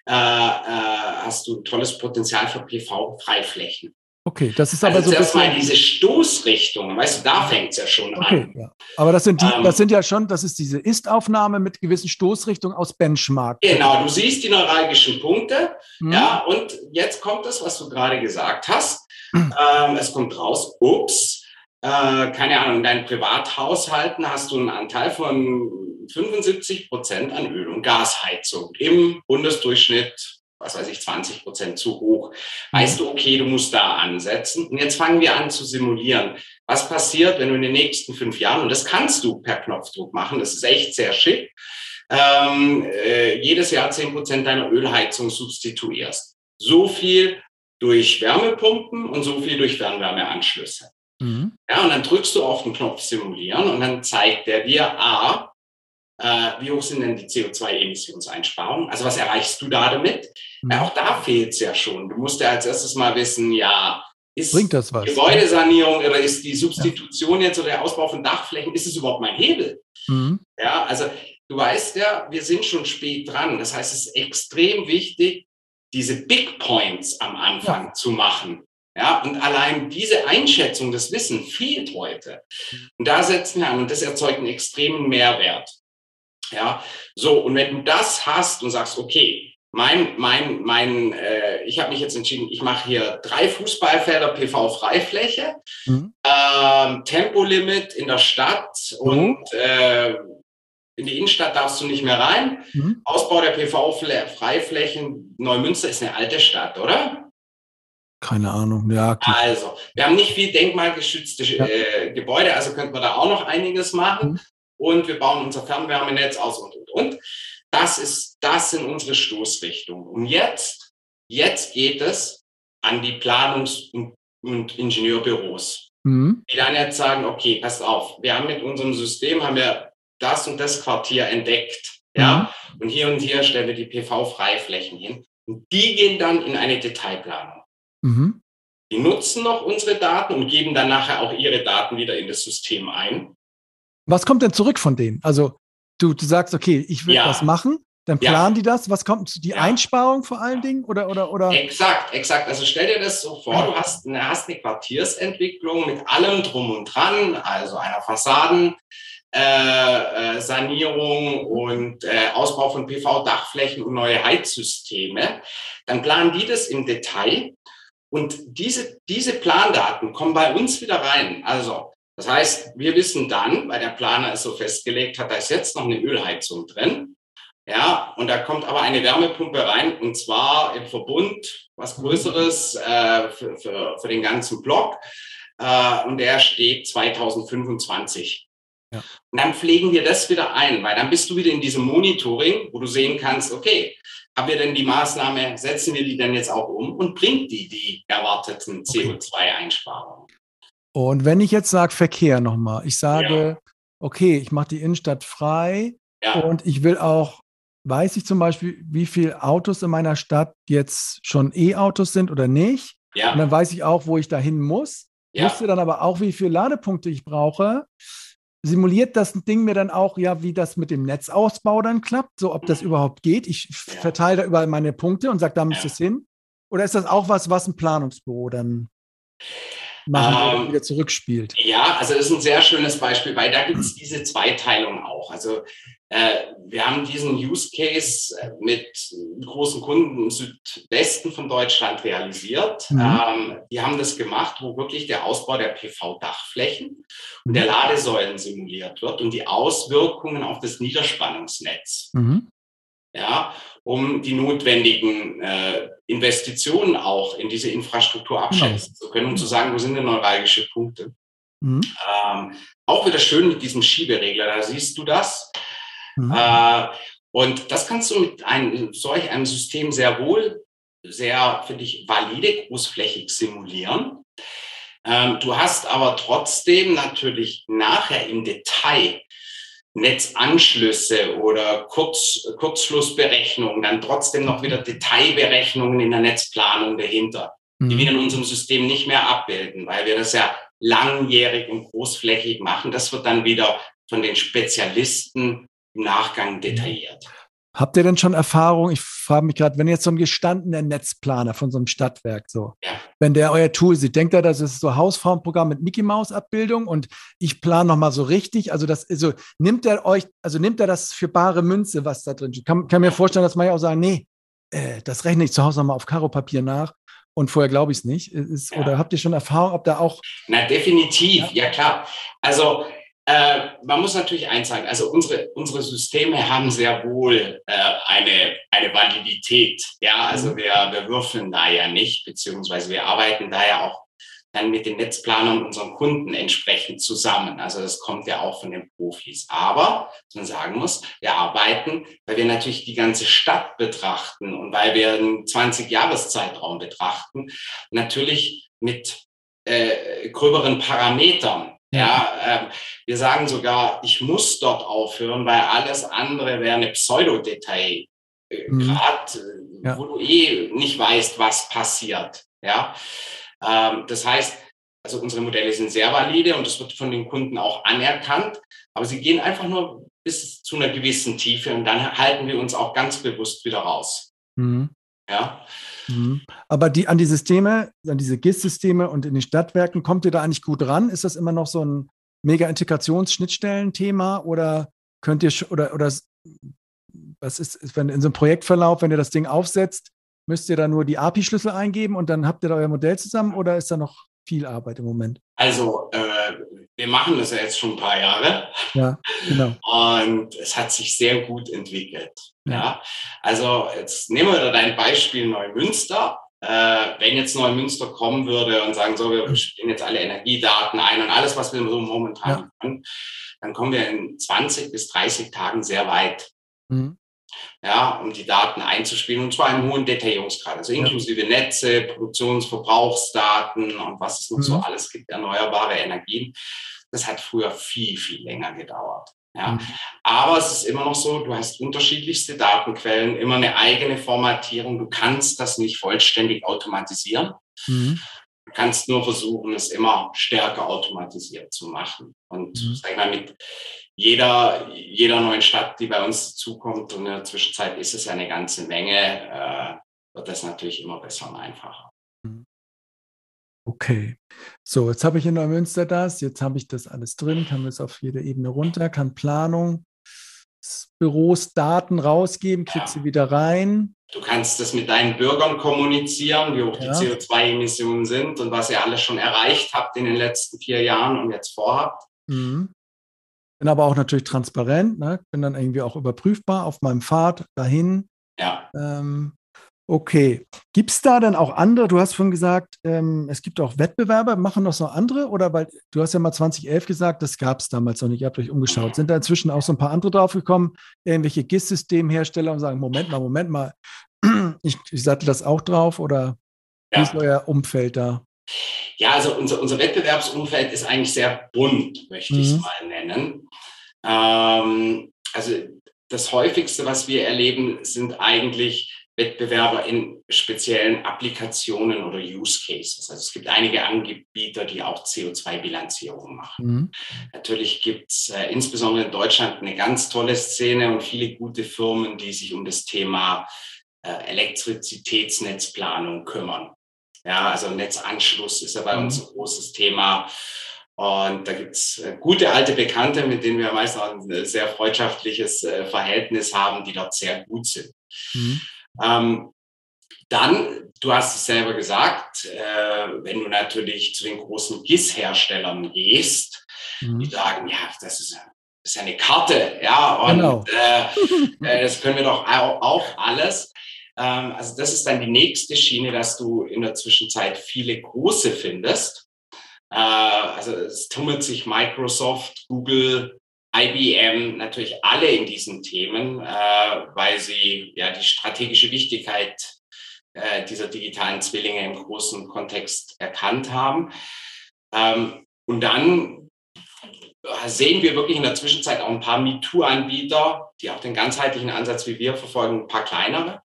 äh, äh, hast du tolles Potenzial für PV-Freiflächen. Okay, das ist aber also so. Erstmal diese Stoßrichtung, weißt du, da fängt es ja schon okay, an. Ja. Aber das sind, die, ähm, das sind ja schon, das ist diese Ist-Aufnahme mit gewissen Stoßrichtungen aus Benchmark. Genau, du siehst die neuralgischen Punkte, mhm. ja, und jetzt kommt das, was du gerade gesagt hast. Ähm, es kommt raus, ups, äh, keine Ahnung, in deinen Privathaushalten hast du einen Anteil von 75 Prozent an Öl- und Gasheizung im Bundesdurchschnitt was weiß ich, 20 Prozent zu hoch. Weißt du, okay, du musst da ansetzen. Und jetzt fangen wir an zu simulieren. Was passiert, wenn du in den nächsten fünf Jahren, und das kannst du per Knopfdruck machen, das ist echt sehr schick, ähm, äh, jedes Jahr zehn Prozent deiner Ölheizung substituierst. So viel durch Wärmepumpen und so viel durch Fernwärmeanschlüsse. Mhm. Ja, und dann drückst du auf den Knopf simulieren und dann zeigt der dir A, äh, wie hoch sind denn die CO2-Emissionseinsparungen? Also was erreichst du da damit? Mhm. Ja, auch da fehlt es ja schon. Du musst ja als erstes mal wissen, ja, ist Bringt das was? Gebäudesanierung oder ist die Substitution ja. jetzt oder der Ausbau von Dachflächen, ist es überhaupt mein Hebel? Mhm. Ja, also du weißt ja, wir sind schon spät dran. Das heißt, es ist extrem wichtig, diese Big Points am Anfang ja. zu machen. Ja, und allein diese Einschätzung, das Wissen fehlt heute. Und da setzen wir an und das erzeugt einen extremen Mehrwert. Ja, so, und wenn du das hast und sagst, okay, mein, mein, mein, äh, ich habe mich jetzt entschieden, ich mache hier drei Fußballfelder PV-Freifläche, mhm. ähm, Tempolimit in der Stadt mhm. und äh, in die Innenstadt darfst du nicht mehr rein. Mhm. Ausbau der PV-Freiflächen, Neumünster ist eine alte Stadt, oder? Keine Ahnung, ja. Klar. Also, wir haben nicht viel denkmalgeschützte ja. äh, Gebäude, also könnten wir da auch noch einiges machen. Mhm. Und wir bauen unser Fernwärmenetz aus und, und, und. Das ist, das sind unsere Stoßrichtungen. Und jetzt, jetzt geht es an die Planungs- und, und Ingenieurbüros. Mhm. Die dann jetzt sagen, okay, pass auf, wir haben mit unserem System, haben wir das und das Quartier entdeckt. Ja, mhm. und hier und hier stellen wir die PV-Freiflächen hin. Und die gehen dann in eine Detailplanung. Mhm. Die nutzen noch unsere Daten und geben dann nachher auch ihre Daten wieder in das System ein. Was kommt denn zurück von denen? Also du, du sagst, okay, ich will ja. das machen, dann planen ja. die das. Was kommt? Die ja. Einsparung vor allen Dingen? Oder, oder, oder? Exakt, exakt. Also stell dir das so vor, du hast eine, hast eine Quartiersentwicklung mit allem drum und dran, also einer Fassaden. Äh, äh, Sanierung und äh, Ausbau von PV-Dachflächen und neue Heizsysteme, dann planen die das im Detail und diese, diese Plandaten kommen bei uns wieder rein. Also das heißt, wir wissen dann, weil der Planer es so festgelegt hat, da ist jetzt noch eine Ölheizung drin. Ja, und da kommt aber eine Wärmepumpe rein und zwar im Verbund, was Größeres äh, für, für, für den ganzen Block. Äh, und der steht 2025. Ja. Und dann pflegen wir das wieder ein, weil dann bist du wieder in diesem Monitoring, wo du sehen kannst, okay, haben wir denn die Maßnahme, setzen wir die denn jetzt auch um und bringt die die erwarteten CO2-Einsparungen? Und wenn ich jetzt sage Verkehr nochmal, ich sage, ja. okay, ich mache die Innenstadt frei ja. und ich will auch, weiß ich zum Beispiel, wie viele Autos in meiner Stadt jetzt schon E-Autos sind oder nicht. Ja. Und dann weiß ich auch, wo ich dahin muss. Ja. Wusste dann aber auch, wie viele Ladepunkte ich brauche simuliert das Ding mir dann auch, ja, wie das mit dem Netzausbau dann klappt, so ob das überhaupt geht. Ich ja. verteile da überall meine Punkte und sage, da muss ja. es hin. Oder ist das auch was, was ein Planungsbüro dann machen ähm, wieder zurückspielt? Ja, also das ist ein sehr schönes Beispiel, weil da gibt es diese Zweiteilung auch. Also äh, wir haben diesen Use Case äh, mit großen Kunden im Südwesten von Deutschland realisiert. Mhm. Ähm, die haben das gemacht, wo wirklich der Ausbau der PV-Dachflächen und der mhm. Ladesäulen simuliert wird und die Auswirkungen auf das Niederspannungsnetz. Mhm. Ja, um die notwendigen äh, Investitionen auch in diese Infrastruktur abschätzen genau. zu können und zu sagen, wo sind denn neuralgische Punkte. Mhm. Ähm, auch wieder schön mit diesem Schieberegler, da siehst du das. Mhm. Äh, und das kannst du mit einem solch einem System sehr wohl, sehr, finde ich, valide, großflächig simulieren. Ähm, du hast aber trotzdem natürlich nachher im Detail Netzanschlüsse oder Kurz, Kurzschlussberechnungen, dann trotzdem noch wieder Detailberechnungen in der Netzplanung dahinter, mhm. die wir in unserem System nicht mehr abbilden, weil wir das ja langjährig und großflächig machen. Das wird dann wieder von den Spezialisten im Nachgang detailliert. Habt ihr denn schon Erfahrung? Ich frage mich gerade, wenn jetzt so ein gestandener Netzplaner von so einem Stadtwerk so, ja. wenn der euer Tool sieht, denkt er, das ist so Hausformprogramm mit Mickey Maus Abbildung und ich plane noch mal so richtig. Also das, also nimmt er euch, also nimmt er das für bare Münze, was da drin steht? Kann, kann mir vorstellen, dass man ja auch sagen, nee, äh, das rechne ich zu Hause noch mal auf Karo-Papier nach und vorher glaube ich es nicht. Ist, ja. Oder habt ihr schon Erfahrung, ob da auch? Na definitiv, ja, ja klar. Also äh, man muss natürlich eins sagen, also unsere, unsere Systeme haben sehr wohl äh, eine, eine Validität. Ja, also mhm. wir, wir würfeln da ja nicht, beziehungsweise wir arbeiten da ja auch dann mit den Netzplanern unseren Kunden entsprechend zusammen. Also das kommt ja auch von den Profis. Aber, was man sagen muss, wir arbeiten, weil wir natürlich die ganze Stadt betrachten und weil wir einen 20-Jahres-Zeitraum betrachten, natürlich mit äh, gröberen Parametern. Ja, äh, wir sagen sogar, ich muss dort aufhören, weil alles andere wäre eine Pseudodetail. Äh, mhm. Gerade, äh, ja. wo du eh nicht weißt, was passiert. Ja, ähm, das heißt, also unsere Modelle sind sehr valide und das wird von den Kunden auch anerkannt, aber sie gehen einfach nur bis zu einer gewissen Tiefe und dann halten wir uns auch ganz bewusst wieder raus. Mhm. Ja. Mhm. Aber die, an die Systeme, an diese GIS-Systeme und in den Stadtwerken, kommt ihr da eigentlich gut ran? Ist das immer noch so ein mega Integrations-Schnittstellen-Thema oder könnt ihr oder oder was ist, wenn in so einem Projektverlauf, wenn ihr das Ding aufsetzt, müsst ihr da nur die API-Schlüssel eingeben und dann habt ihr da euer Modell zusammen oder ist da noch viel Arbeit im Moment? Also äh, wir machen das ja jetzt schon ein paar Jahre. Ja, genau. Und es hat sich sehr gut entwickelt. Ja. Also jetzt nehmen wir da dein Beispiel Neumünster. Äh, wenn jetzt Neumünster kommen würde und sagen so, wir spielen jetzt alle Energiedaten ein und alles, was wir so momentan ja. machen, dann kommen wir in 20 bis 30 Tagen sehr weit. Mhm. Ja, um die Daten einzuspielen und zwar im hohen Detaillierungsgrad, also inklusive Netze, Produktionsverbrauchsdaten und was es noch mhm. so alles gibt, erneuerbare Energien. Das hat früher viel, viel länger gedauert. Ja. Mhm. Aber es ist immer noch so, du hast unterschiedlichste Datenquellen, immer eine eigene Formatierung. Du kannst das nicht vollständig automatisieren. Mhm. Du kannst nur versuchen, es immer stärker automatisiert zu machen. Und mhm. sag mal, mit jeder, jeder neuen Stadt, die bei uns zukommt, und in der Zwischenzeit ist es ja eine ganze Menge, äh, wird das natürlich immer besser und einfacher. Mhm. Okay. So, jetzt habe ich in Neumünster das, jetzt habe ich das alles drin, kann es auf jede Ebene runter, kann Planung, Büros Daten rausgeben, kriegst ja. sie wieder rein. Du kannst das mit deinen Bürgern kommunizieren, wie hoch ja. die CO2-Emissionen sind und was ihr alles schon erreicht habt in den letzten vier Jahren und jetzt vorhabt. Mhm. Bin aber auch natürlich transparent, ne? bin dann irgendwie auch überprüfbar auf meinem Pfad dahin. Ja. Ähm, Okay. Gibt es da dann auch andere? Du hast vorhin gesagt, ähm, es gibt auch Wettbewerber. Machen das noch andere? Oder weil du hast ja mal 2011 gesagt, das gab es damals noch nicht. Ihr habt euch umgeschaut. Sind da inzwischen auch so ein paar andere draufgekommen? Irgendwelche GIS-Systemhersteller und sagen: Moment mal, Moment mal, ich, ich sattel das auch drauf? Oder ja. wie ist euer Umfeld da? Ja, also unser, unser Wettbewerbsumfeld ist eigentlich sehr bunt, möchte mhm. ich es mal nennen. Ähm, also das häufigste, was wir erleben, sind eigentlich Wettbewerber in speziellen Applikationen oder Use Cases. Also es gibt einige Anbieter, die auch CO2-Bilanzierung machen. Mhm. Natürlich gibt es äh, insbesondere in Deutschland eine ganz tolle Szene und viele gute Firmen, die sich um das Thema äh, Elektrizitätsnetzplanung kümmern. Ja, also Netzanschluss ist ja bei mhm. uns ein großes Thema. Und da gibt es äh, gute alte Bekannte, mit denen wir meist auch ein sehr freundschaftliches äh, Verhältnis haben, die dort sehr gut sind. Mhm. Ähm, dann, du hast es selber gesagt, äh, wenn du natürlich zu den großen GIS-Herstellern gehst, mhm. die sagen, ja, das ist, das ist eine Karte, ja, und genau. äh, äh, das können wir doch auch alles. Ähm, also das ist dann die nächste Schiene, dass du in der Zwischenzeit viele große findest. Äh, also es tummelt sich Microsoft, Google, IBM natürlich alle in diesen Themen, äh, weil sie ja die strategische Wichtigkeit äh, dieser digitalen Zwillinge im großen Kontext erkannt haben. Ähm, und dann sehen wir wirklich in der Zwischenzeit auch ein paar MeToo-Anbieter, die auch den ganzheitlichen Ansatz wie wir verfolgen, ein paar kleinere.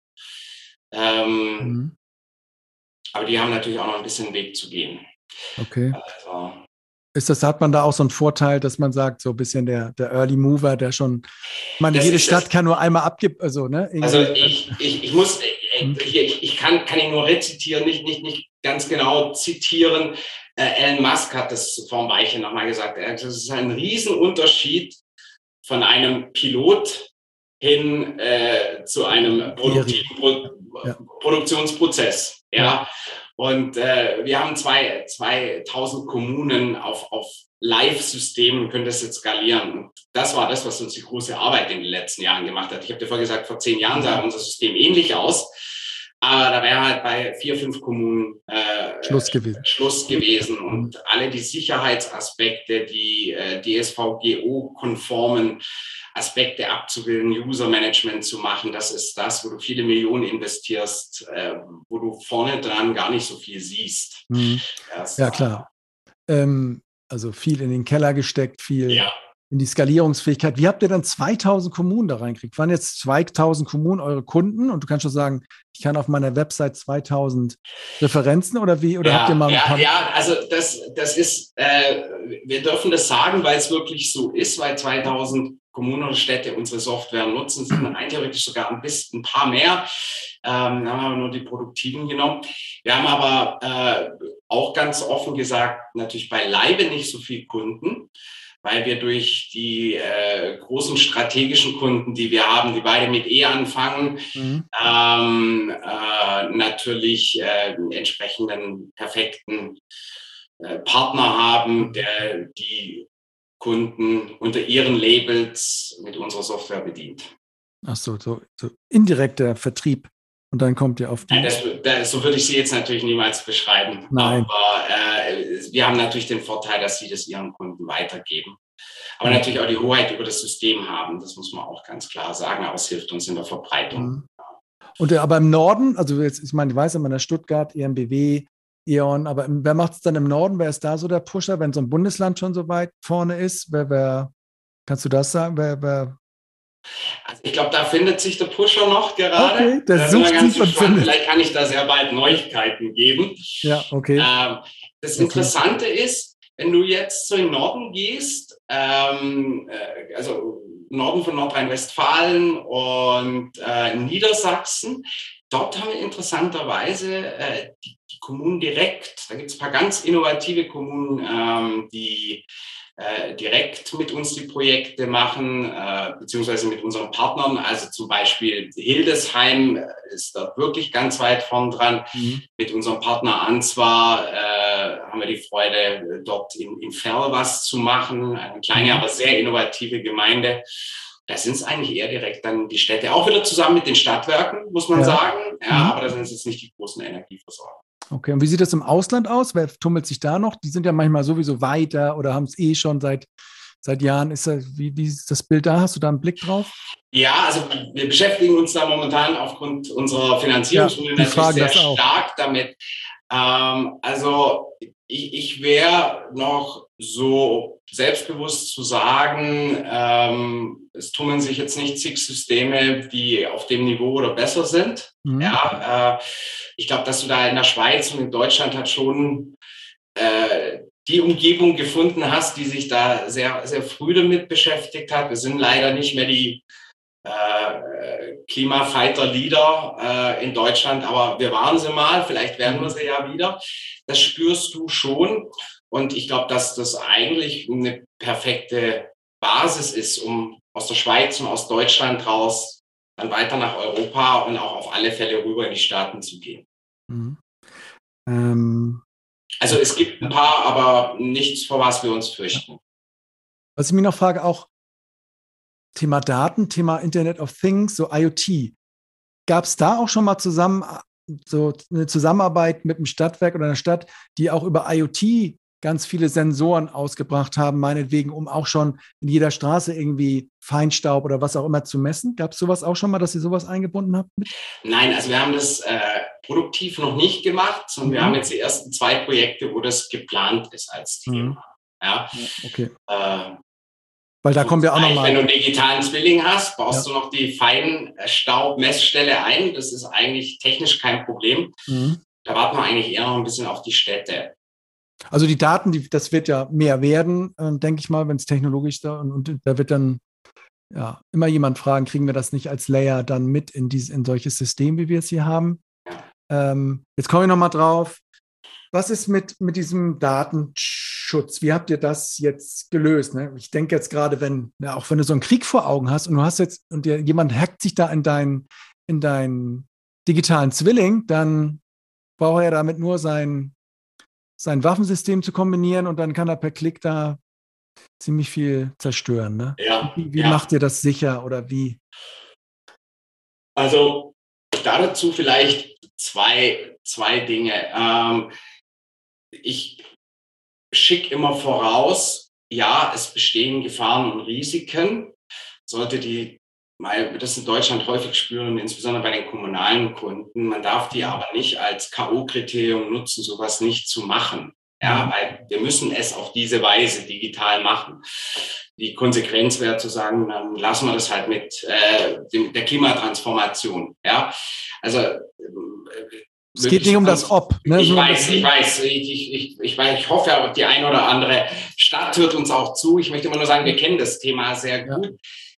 Ähm, mhm. Aber die haben natürlich auch noch ein bisschen Weg zu gehen. Okay. Also, ist das, hat man da auch so einen Vorteil, dass man sagt, so ein bisschen der, der Early Mover, der schon, man, jede Stadt kann nur einmal abgeben, also, ne? Also ich, ich, ich muss, hm. ich, ich kann, kann ihn nur rezitieren, nicht, nicht, nicht ganz genau zitieren. Äh, Elon Musk hat das vor ein Weilchen nochmal gesagt. Das ist ein Riesenunterschied von einem Pilot hin äh, zu einem produktiven Pro ja. Produktionsprozess. Ja. ja. Und äh, wir haben zwei, 2000 Kommunen auf, auf Live-Systemen, können das jetzt skalieren. Und das war das, was uns die große Arbeit in den letzten Jahren gemacht hat. Ich habe dir vorher gesagt, vor zehn Jahren sah unser System ähnlich aus. Aber da wäre halt bei vier, fünf Kommunen äh, Schluss gewesen. Schluss gewesen. Und alle die Sicherheitsaspekte, die äh, DSVGO-konformen Aspekte abzubilden, User-Management zu machen, das ist das, wo du viele Millionen investierst, äh, wo du vorne dran gar nicht so viel siehst. Mhm. Ja, klar. Ähm, also viel in den Keller gesteckt, viel ja in die Skalierungsfähigkeit. Wie habt ihr dann 2000 Kommunen da reinkriegt? Waren jetzt 2000 Kommunen eure Kunden? Und du kannst schon sagen, ich kann auf meiner Website 2000 Referenzen oder wie? Oder ja, habt ihr mal ja, ja, also das, das ist, äh, wir dürfen das sagen, weil es wirklich so ist, weil 2000 Kommunen und Städte unsere Software nutzen, sind rein theoretisch sogar ein bisschen ein paar mehr. Ähm, haben wir nur die Produktiven genommen. Wir haben aber äh, auch ganz offen gesagt, natürlich beileibe nicht so viele Kunden weil wir durch die äh, großen strategischen Kunden, die wir haben, die beide mit E anfangen, mhm. ähm, äh, natürlich äh, entsprechenden perfekten äh, Partner haben, der die Kunden unter ihren Labels mit unserer Software bedient. Ach so, so, so indirekter Vertrieb. Und dann kommt ihr auf die. Ja, das, das, so würde ich sie jetzt natürlich niemals beschreiben. Nein. Aber äh, wir haben natürlich den Vorteil, dass sie das ihren Kunden weitergeben. Aber natürlich auch die Hoheit über das System haben. Das muss man auch ganz klar sagen. Aber es hilft uns in der Verbreitung. Mhm. Und aber im Norden, also jetzt, ich meine, ich weiß immer, in der Stuttgart, EMBW, E.ON, aber wer macht es dann im Norden? Wer ist da so der Pusher, wenn so ein Bundesland schon so weit vorne ist? Wer, wer kannst du das sagen? Wer, wer also ich glaube, da findet sich der Pusher noch gerade. Okay, der sucht sich und findet. Vielleicht kann ich da sehr bald Neuigkeiten geben. Ja, okay. Ähm, das Interessante okay. ist, wenn du jetzt so in den Norden gehst, ähm, äh, also Norden von Nordrhein-Westfalen und äh, Niedersachsen, dort haben wir interessanterweise äh, die, die, Kommunen direkt, da gibt es ein paar ganz innovative Kommunen, ähm, die äh, direkt mit uns die Projekte machen, äh, beziehungsweise mit unseren Partnern. Also zum Beispiel Hildesheim äh, ist dort wirklich ganz weit vorn dran. Mhm. Mit unserem Partner Answar äh, haben wir die Freude, dort in, in Ferl was zu machen. Eine kleine, mhm. aber sehr innovative Gemeinde. Da sind es eigentlich eher direkt dann die Städte, auch wieder zusammen mit den Stadtwerken, muss man ja. sagen. Ja, mhm. aber da sind es jetzt nicht die großen Energieversorger. Okay, und wie sieht das im Ausland aus? Wer tummelt sich da noch? Die sind ja manchmal sowieso weiter oder haben es eh schon seit, seit Jahren. Ist das, wie, wie ist das Bild da? Hast du da einen Blick drauf? Ja, also wir beschäftigen uns da momentan aufgrund unserer Finanzierungsrunde ja, sehr stark damit. Ähm, also ich, ich wäre noch so selbstbewusst zu sagen, ähm, es tummeln sich jetzt nicht zig Systeme, die auf dem Niveau oder besser sind. Mhm. Ja, äh, ich glaube, dass du da in der Schweiz und in Deutschland halt schon äh, die Umgebung gefunden hast, die sich da sehr, sehr früh damit beschäftigt hat. Wir sind leider nicht mehr die äh, Klimafighter-Leader äh, in Deutschland, aber wir waren sie mal, vielleicht werden wir sie ja wieder. Das spürst du schon. Und ich glaube, dass das eigentlich eine perfekte Basis ist, um aus der Schweiz und aus Deutschland raus dann weiter nach Europa und auch auf alle Fälle rüber in die Staaten zu gehen. Mhm. Ähm, also es gibt ein paar, aber nichts, vor was wir uns fürchten. Was ich mich noch frage, auch Thema Daten, Thema Internet of Things, so IoT. Gab es da auch schon mal zusammen so eine Zusammenarbeit mit einem Stadtwerk oder einer Stadt, die auch über IoT ganz viele Sensoren ausgebracht haben, meinetwegen, um auch schon in jeder Straße irgendwie Feinstaub oder was auch immer zu messen. Gab es sowas auch schon mal, dass ihr sowas eingebunden habt? Nein, also wir haben das äh, produktiv noch nicht gemacht, sondern mhm. wir haben jetzt die ersten zwei Projekte, wo das geplant ist als Thema. Mhm. Ja. Okay. Äh, weil da kommen wir auch nochmal. Wenn du einen digitalen Zwilling hast, baust ja. du noch die Feinstaubmessstelle ein. Das ist eigentlich technisch kein Problem. Mhm. Da warten wir eigentlich eher noch ein bisschen auf die Städte. Also die Daten, die, das wird ja mehr werden, äh, denke ich mal, wenn es technologisch da und, und, da wird dann ja immer jemand fragen, kriegen wir das nicht als Layer dann mit in, dieses, in solches System, wie wir es hier haben? Ähm, jetzt komme ich nochmal drauf. Was ist mit, mit diesem Datenschutz? Wie habt ihr das jetzt gelöst? Ne? Ich denke jetzt gerade, wenn, ja, auch wenn du so einen Krieg vor Augen hast und du hast jetzt, und dir, jemand hackt sich da in deinen in deinen digitalen Zwilling, dann braucht er damit nur sein, sein Waffensystem zu kombinieren und dann kann er per Klick da ziemlich viel zerstören. Ne? Ja, wie, wie ja. macht ihr das sicher oder wie? Also dazu vielleicht zwei, zwei Dinge. Ähm, ich schicke immer voraus, ja, es bestehen Gefahren und Risiken. Sollte die, weil wir das in Deutschland häufig spüren, insbesondere bei den kommunalen Kunden, man darf die aber nicht als K.O.-Kriterium nutzen, sowas nicht zu machen. Ja, mhm. weil wir müssen es auf diese Weise digital machen. Die Konsequenz wäre zu sagen, dann lassen wir das halt mit äh, dem, der Klimatransformation. Ja, also äh, es geht nicht um das Ob. Ne? Ich, weiß, ich weiß, ich, ich, ich, weiß, ich hoffe, die eine oder andere Stadt hört uns auch zu. Ich möchte immer nur sagen, wir kennen das Thema sehr gut. Ja.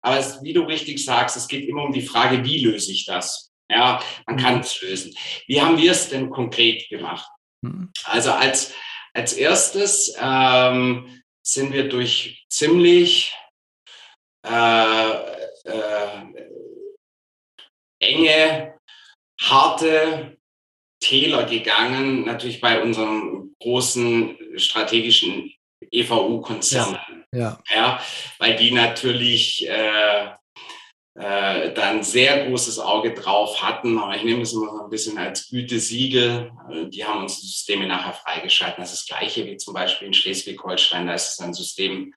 Aber es, wie du richtig sagst, es geht immer um die Frage, wie löse ich das? Ja, man kann es lösen. Wie haben wir es denn konkret gemacht? Mhm. Also als, als erstes ähm, sind wir durch ziemlich äh, äh, enge, harte Täler gegangen, natürlich bei unserem großen strategischen EVU-Konzern. Ja, ja. ja. weil die natürlich äh, äh, dann sehr großes Auge drauf hatten. Aber ich nehme das immer so ein bisschen als Gütesiegel. Äh, die haben unsere Systeme nachher freigeschalten. Das ist das Gleiche wie zum Beispiel in Schleswig-Holstein. Da ist es ein System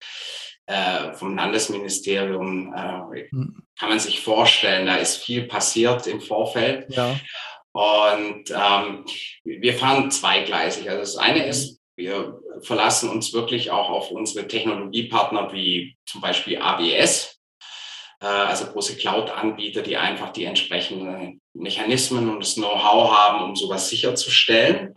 äh, vom Landesministerium. Äh, hm. Kann man sich vorstellen, da ist viel passiert im Vorfeld. Ja. Und ähm, wir fahren zweigleisig. Also das eine ist, wir verlassen uns wirklich auch auf unsere Technologiepartner wie zum Beispiel AWS, äh, also große Cloud-Anbieter, die einfach die entsprechenden Mechanismen und das Know-how haben, um sowas sicherzustellen.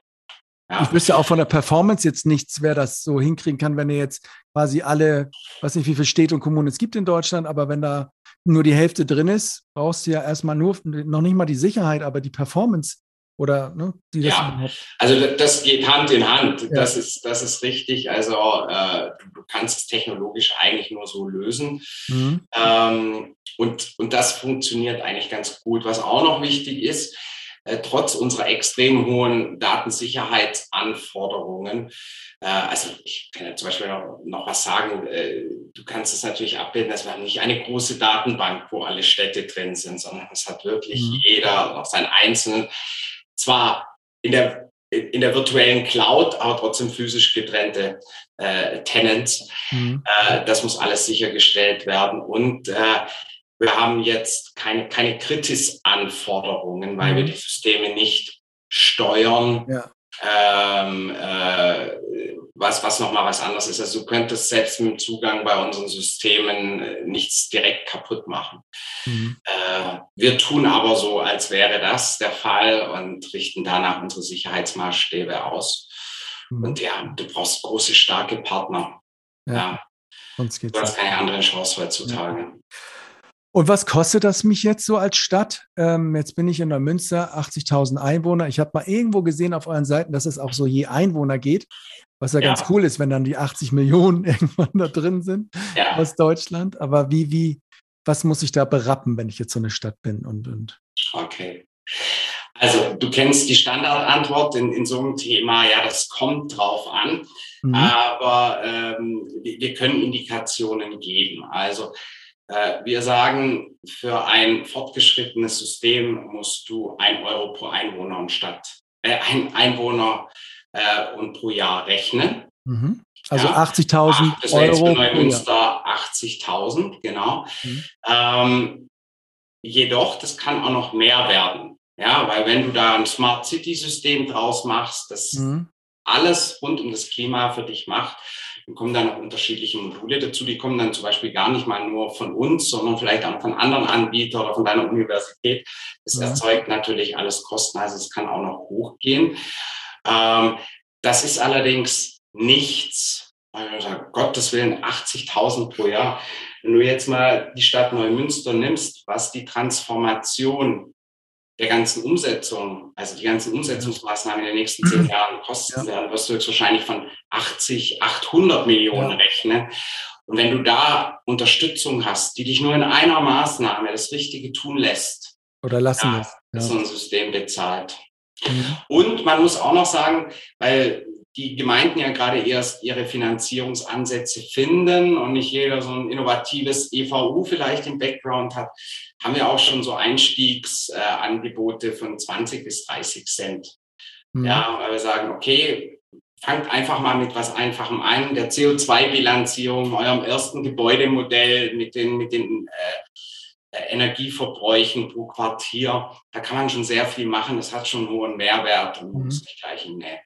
Ja. Ich wüsste auch von der Performance jetzt nichts, wer das so hinkriegen kann, wenn ihr jetzt quasi alle, weiß nicht, wie viele Städte und Kommunen es gibt in Deutschland, aber wenn da nur die Hälfte drin ist, brauchst du ja erstmal nur, noch nicht mal die Sicherheit, aber die Performance oder ne, die das ja, also das geht Hand in Hand. Ja. Das ist das ist richtig. Also äh, du, kannst es technologisch eigentlich nur so lösen mhm. ähm, und und das funktioniert eigentlich ganz gut. Was auch noch wichtig ist, äh, trotz unserer extrem hohen Datensicherheitsanforderungen. Äh, also ich kann ja zum Beispiel noch, noch was sagen. Äh, du kannst es natürlich abbilden, dass wir haben nicht eine große Datenbank, wo alle Städte drin sind, sondern es hat wirklich mhm. jeder noch seinen einzelnen zwar in der, in der virtuellen Cloud, aber trotzdem physisch getrennte äh, Tenants. Mhm. Äh, das muss alles sichergestellt werden. Und äh, wir haben jetzt keine, keine Kritis-Anforderungen, weil mhm. wir die Systeme nicht steuern. Ja. Ähm, äh, was, was nochmal was anderes ist. Also du könntest selbst mit dem Zugang bei unseren Systemen äh, nichts direkt kaputt machen. Mhm. Äh, wir tun aber so, als wäre das der Fall und richten danach unsere Sicherheitsmaßstäbe aus. Mhm. Und ja, du brauchst große, starke Partner. Ja. ja. Sonst geht's du hast keine andere Chance heutzutage. Ja. Und was kostet das mich jetzt so als Stadt? Ähm, jetzt bin ich in Neumünster, 80.000 Einwohner. Ich habe mal irgendwo gesehen auf euren Seiten, dass es auch so je Einwohner geht. Was ja, ja, ganz cool ist, wenn dann die 80 Millionen irgendwann da drin sind ja. aus Deutschland. Aber wie, wie, was muss ich da berappen, wenn ich jetzt so eine Stadt bin und, und? Okay. Also du kennst die Standardantwort in, in so einem Thema, ja, das kommt drauf an. Mhm. Aber ähm, wir, können Indikationen geben. Also äh, wir sagen, für ein fortgeschrittenes System musst du ein Euro pro Einwohner und Stadt, äh, ein Einwohner äh, und pro Jahr rechnen. Mhm. Also ja. 80.000 Euro. Neumünster 80.000, genau. Mhm. Ähm, jedoch, das kann auch noch mehr werden. Ja, weil wenn du da ein Smart City System draus machst, das mhm. alles rund um das Klima für dich macht, dann kommen da noch unterschiedliche Module dazu. Die kommen dann zum Beispiel gar nicht mal nur von uns, sondern vielleicht auch von anderen Anbietern oder von deiner Universität. Das ja. erzeugt natürlich alles Kosten, also es kann auch noch hochgehen. Ähm, das ist allerdings nichts, also Gottes Willen, 80.000 pro Jahr. Wenn du jetzt mal die Stadt Neumünster nimmst, was die Transformation der ganzen Umsetzung, also die ganzen Umsetzungsmaßnahmen in den nächsten zehn mhm. Jahren kosten ja. werden, wirst du jetzt wahrscheinlich von 80, 800 Millionen ja. rechnen. Und wenn du da Unterstützung hast, die dich nur in einer Maßnahme das Richtige tun lässt, oder lassen ja, lässt, ja. so ein System bezahlt. Mhm. Und man muss auch noch sagen, weil die Gemeinden ja gerade erst ihre Finanzierungsansätze finden und nicht jeder so ein innovatives EVU vielleicht im Background hat, haben wir auch schon so Einstiegsangebote von 20 bis 30 Cent. Mhm. Ja, weil wir sagen, okay, fangt einfach mal mit was Einfachem an, der CO2-Bilanzierung, eurem ersten Gebäudemodell mit den, mit den äh, Energieverbräuchen pro Quartier. Da kann man schon sehr viel machen. Das hat schon einen hohen Mehrwert und man mhm. muss nicht gleich in eine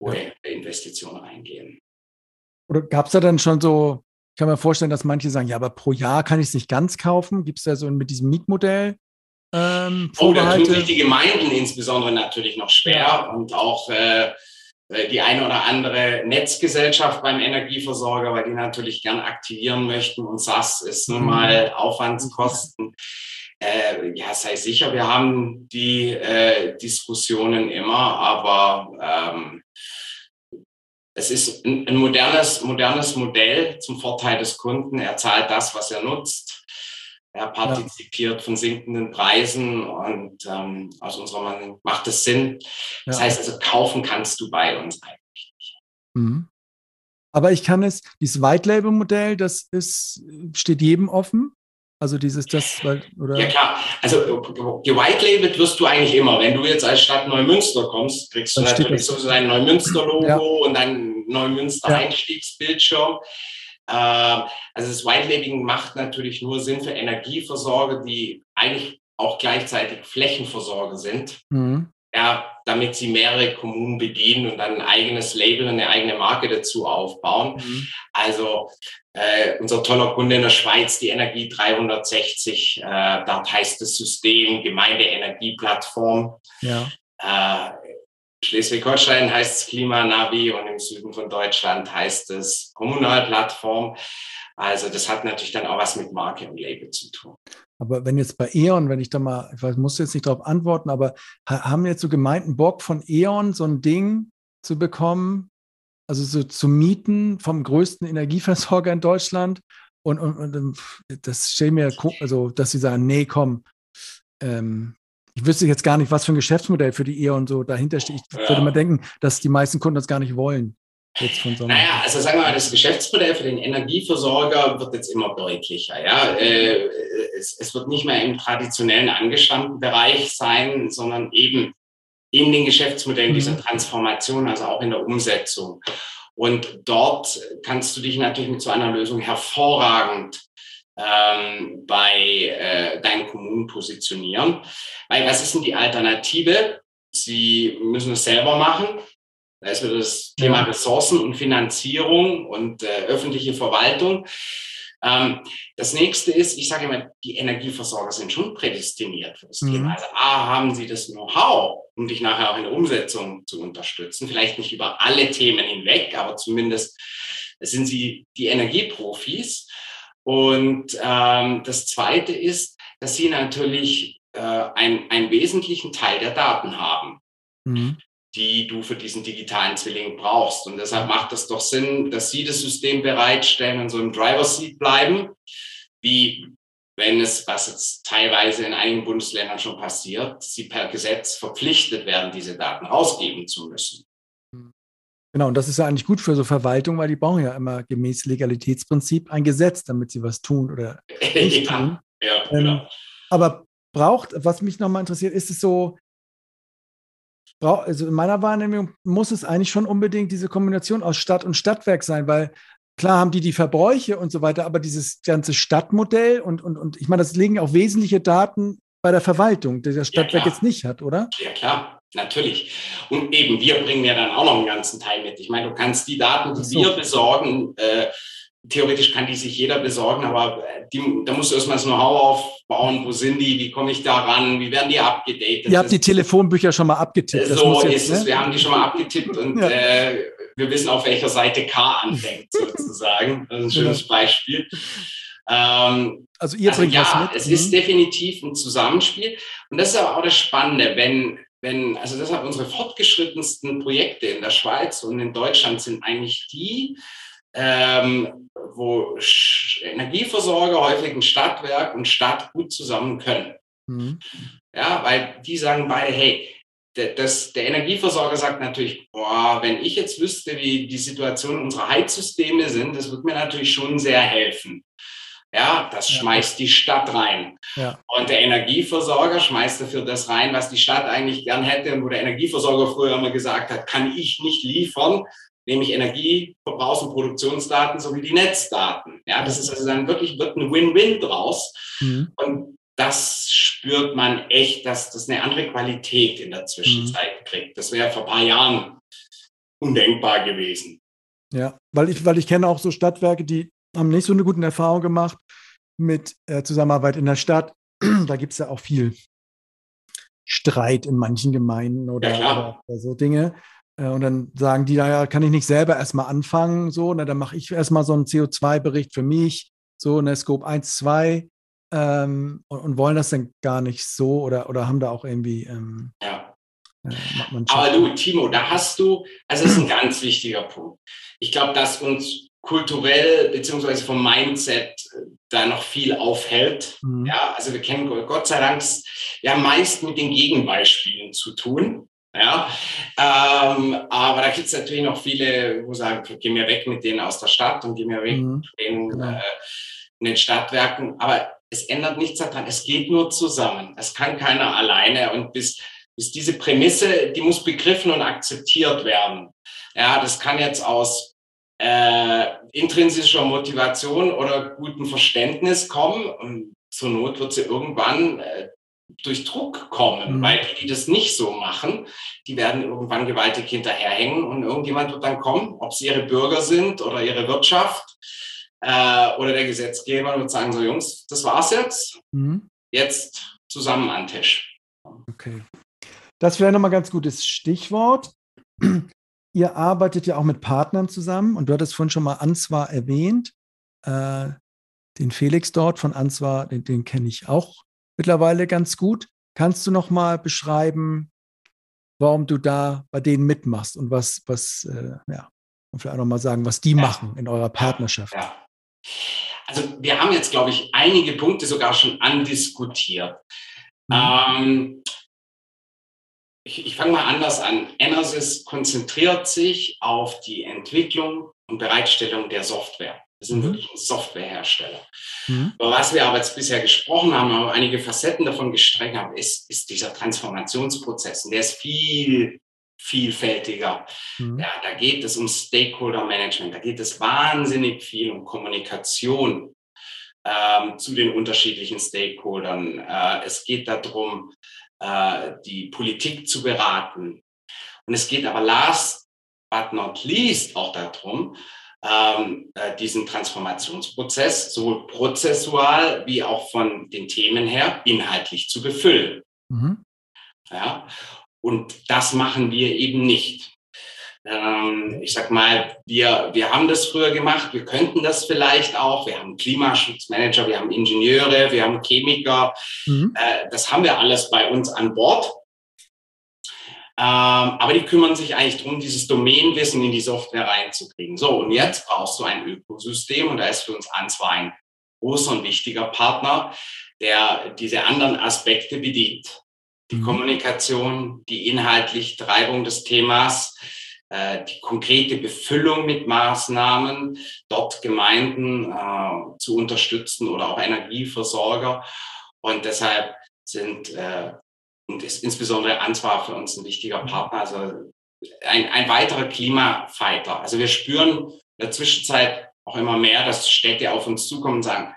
hohe Investition reingehen. Oder gab es da dann schon so, ich kann mir vorstellen, dass manche sagen, ja, aber pro Jahr kann ich es nicht ganz kaufen. Gibt es da so mit diesem Mietmodell? Ähm, oh, da tun sich die Gemeinden insbesondere natürlich noch schwer und auch äh, die eine oder andere Netzgesellschaft beim Energieversorger, weil die natürlich gern aktivieren möchten und SAS ist nun mal mhm. Aufwandskosten. Äh, ja, sei sicher, wir haben die äh, Diskussionen immer, aber ähm, es ist ein, ein modernes, modernes Modell zum Vorteil des Kunden. Er zahlt das, was er nutzt. Er partizipiert ja. von sinkenden Preisen und ähm, aus unserer Meinung macht es Sinn. Das ja. heißt also, kaufen kannst du bei uns eigentlich nicht. Mhm. Aber ich kann es, dieses White Label Modell, das ist, steht jedem offen. Also dieses, das, oder? Ja klar, also gewitelabelt wirst du eigentlich immer. Wenn du jetzt als Stadt Neumünster kommst, kriegst du natürlich so ein Neumünster-Logo ja. und dann Neumünster-Einstiegsbildschirm. Ähm, also das Whitelabeling macht natürlich nur Sinn für Energieversorger, die eigentlich auch gleichzeitig Flächenversorger sind. Mhm. Ja, damit sie mehrere Kommunen bedienen und dann ein eigenes Label und eine eigene Marke dazu aufbauen. Mhm. Also äh, unser toller Kunde in der Schweiz, die Energie 360, äh, dort heißt das System Gemeindeenergieplattform. Ja. Äh, Schleswig-Holstein heißt es Klimanavi und im Süden von Deutschland heißt es Kommunalplattform. Also das hat natürlich dann auch was mit Marke und Label zu tun. Aber wenn jetzt bei E.ON, wenn ich da mal, ich weiß, muss jetzt nicht darauf antworten, aber haben jetzt so Gemeinden Bock von E.ON so ein Ding zu bekommen, also so zu mieten vom größten Energieversorger in Deutschland? Und, und, und das stelle mir, also dass sie sagen, nee, komm, ähm, ich wüsste jetzt gar nicht, was für ein Geschäftsmodell für die E.ON so dahinter steht. Ich ja. würde mal denken, dass die meisten Kunden das gar nicht wollen. Jetzt von so naja, also sagen wir mal, das Geschäftsmodell für den Energieversorger wird jetzt immer deutlicher. Ja? Äh, es, es, wird nicht mehr im traditionellen angestammten Bereich sein, sondern eben in den Geschäftsmodellen mhm. dieser Transformation, also auch in der Umsetzung. Und dort kannst du dich natürlich mit so einer Lösung hervorragend ähm, bei äh, deinen Kommunen positionieren. Weil was ist denn die Alternative? Sie müssen es selber machen. Da ist wieder das Thema Ressourcen und Finanzierung und äh, öffentliche Verwaltung. Ähm, das nächste ist, ich sage immer, die Energieversorger sind schon prädestiniert für das mhm. Thema. Also A, haben sie das Know-how, um dich nachher auch in der Umsetzung zu unterstützen. Vielleicht nicht über alle Themen hinweg, aber zumindest sind sie die Energieprofis. Und ähm, das Zweite ist, dass sie natürlich äh, ein, einen wesentlichen Teil der Daten haben, mhm. die du für diesen digitalen Zwilling brauchst. Und deshalb macht es doch Sinn, dass sie das System bereitstellen und so im Driver Seat bleiben, wie wenn es, was jetzt teilweise in einigen Bundesländern schon passiert, sie per Gesetz verpflichtet werden, diese Daten ausgeben zu müssen. Genau, und das ist ja eigentlich gut für so Verwaltung, weil die brauchen ja immer gemäß Legalitätsprinzip ein Gesetz, damit sie was tun oder nicht ja, tun. Ja, ähm, genau. Aber braucht, was mich nochmal interessiert, ist es so, brauch, also in meiner Wahrnehmung muss es eigentlich schon unbedingt diese Kombination aus Stadt und Stadtwerk sein, weil klar haben die die Verbräuche und so weiter, aber dieses ganze Stadtmodell und, und, und ich meine, das liegen auch wesentliche Daten bei der Verwaltung, die das Stadtwerk ja, jetzt nicht hat, oder? Ja, klar. Natürlich. Und eben, wir bringen ja dann auch noch einen ganzen Teil mit. Ich meine, du kannst die Daten, die so. wir besorgen, äh, theoretisch kann die sich jeder besorgen, aber äh, die, da musst du erstmal das Know-how aufbauen. Wo sind die? Wie komme ich da ran? Wie werden die abgedatet? Ihr habt die Telefonbücher schon mal abgetippt. so jetzt, ist es. Ne? Wir haben die schon mal abgetippt und ja. äh, wir wissen, auf welcher Seite K anfängt, sozusagen. Das ist ein schönes ja. Beispiel. Ähm, also ihr also bringt ja, was mit. Es mhm. ist definitiv ein Zusammenspiel. Und das ist aber auch das Spannende, wenn wenn, also deshalb unsere fortgeschrittensten Projekte in der Schweiz und in Deutschland sind eigentlich die, ähm, wo Energieversorger häufig ein Stadtwerk und Stadt gut zusammen können. Mhm. Ja, weil die sagen beide, hey, das, der Energieversorger sagt natürlich, boah, wenn ich jetzt wüsste, wie die Situation unserer Heizsysteme sind, das würde mir natürlich schon sehr helfen. Ja, das ja. schmeißt die Stadt rein. Ja. Und der Energieversorger schmeißt dafür das rein, was die Stadt eigentlich gern hätte und wo der Energieversorger früher immer gesagt hat, kann ich nicht liefern, nämlich Energieverbrauchs- und Produktionsdaten sowie die Netzdaten. Ja, das ist also dann wirklich wird ein Win-Win draus. Mhm. Und das spürt man echt, dass das eine andere Qualität in der Zwischenzeit mhm. kriegt. Das wäre vor ein paar Jahren undenkbar gewesen. Ja, weil ich, weil ich kenne auch so Stadtwerke, die haben nicht so eine gute Erfahrung gemacht mit äh, Zusammenarbeit in der Stadt. da gibt es ja auch viel Streit in manchen Gemeinden oder, ja, oder so Dinge. Äh, und dann sagen die, naja, kann ich nicht selber erstmal anfangen, so, na, dann mache ich erstmal so einen CO2-Bericht für mich, so eine Scope 1, 2 ähm, und, und, wollen das dann gar nicht so oder, oder haben da auch irgendwie ähm, ja. Äh, Aber du, Timo, da hast du, also das ist ein ganz wichtiger Punkt. Ich glaube, dass uns kulturell beziehungsweise vom Mindset äh, da noch viel aufhält. Mhm. Ja, also wir kennen Gott sei Dank ja meist mit den Gegenbeispielen zu tun. Ja, ähm, aber da gibt es natürlich noch viele, wo sagen, geh mir weg mit denen aus der Stadt und geh mir weg mhm. mit denen genau. äh, in den Stadtwerken. Aber es ändert nichts daran. Es geht nur zusammen. Es kann keiner alleine. Und bis, bis diese Prämisse, die muss begriffen und akzeptiert werden. Ja, das kann jetzt aus äh, intrinsischer Motivation oder gutem Verständnis kommen. Und zur Not wird sie irgendwann äh, durch Druck kommen, mhm. weil die, die das nicht so machen, die werden irgendwann gewaltig hinterherhängen und irgendjemand wird dann kommen, ob es ihre Bürger sind oder ihre Wirtschaft äh, oder der Gesetzgeber wird sagen, so Jungs, das war's jetzt, mhm. jetzt zusammen an den Tisch. Okay. Das wäre nochmal ganz gutes Stichwort. Ihr arbeitet ja auch mit Partnern zusammen und du hattest vorhin schon mal Answar erwähnt. Äh, den Felix dort von Answar, den, den kenne ich auch mittlerweile ganz gut. Kannst du noch mal beschreiben, warum du da bei denen mitmachst und was, was, äh, ja, und vielleicht auch noch mal sagen, was die ja. machen in eurer Partnerschaft? Ja. Also wir haben jetzt, glaube ich, einige Punkte sogar schon andiskutiert. Mhm. Ähm, ich, ich fange mal anders an. Enersys konzentriert sich auf die Entwicklung und Bereitstellung der Software. Wir sind mhm. wirklich ein Softwarehersteller. Mhm. Über was wir aber jetzt bisher gesprochen haben, aber einige Facetten davon gestreckt haben, ist, ist dieser Transformationsprozess. Und der ist viel vielfältiger. Mhm. Ja, da geht es um Stakeholder Management, da geht es wahnsinnig viel um Kommunikation ähm, zu den unterschiedlichen Stakeholdern. Äh, es geht darum, äh, die Politik zu beraten. Und es geht aber last but not least auch darum, ähm, äh, diesen Transformationsprozess sowohl prozessual wie auch von den Themen her inhaltlich zu befüllen. Mhm. Ja, und das machen wir eben nicht. Ähm, ich sag mal, wir, wir haben das früher gemacht, wir könnten das vielleicht auch. Wir haben Klimaschutzmanager, wir haben Ingenieure, wir haben Chemiker. Mhm. Äh, das haben wir alles bei uns an Bord. Ähm, aber die kümmern sich eigentlich darum, dieses Domänenwissen in die Software reinzukriegen. So, und jetzt brauchst du ein Ökosystem und da ist für uns Answar ein großer und wichtiger Partner, der diese anderen Aspekte bedient. Die mhm. Kommunikation, die inhaltliche Treibung des Themas, die konkrete Befüllung mit Maßnahmen, dort Gemeinden äh, zu unterstützen oder auch Energieversorger. Und deshalb sind äh, und ist insbesondere Answar für uns ein wichtiger Partner, also ein, ein weiterer Klimafighter. Also wir spüren in der Zwischenzeit auch immer mehr, dass Städte auf uns zukommen und sagen,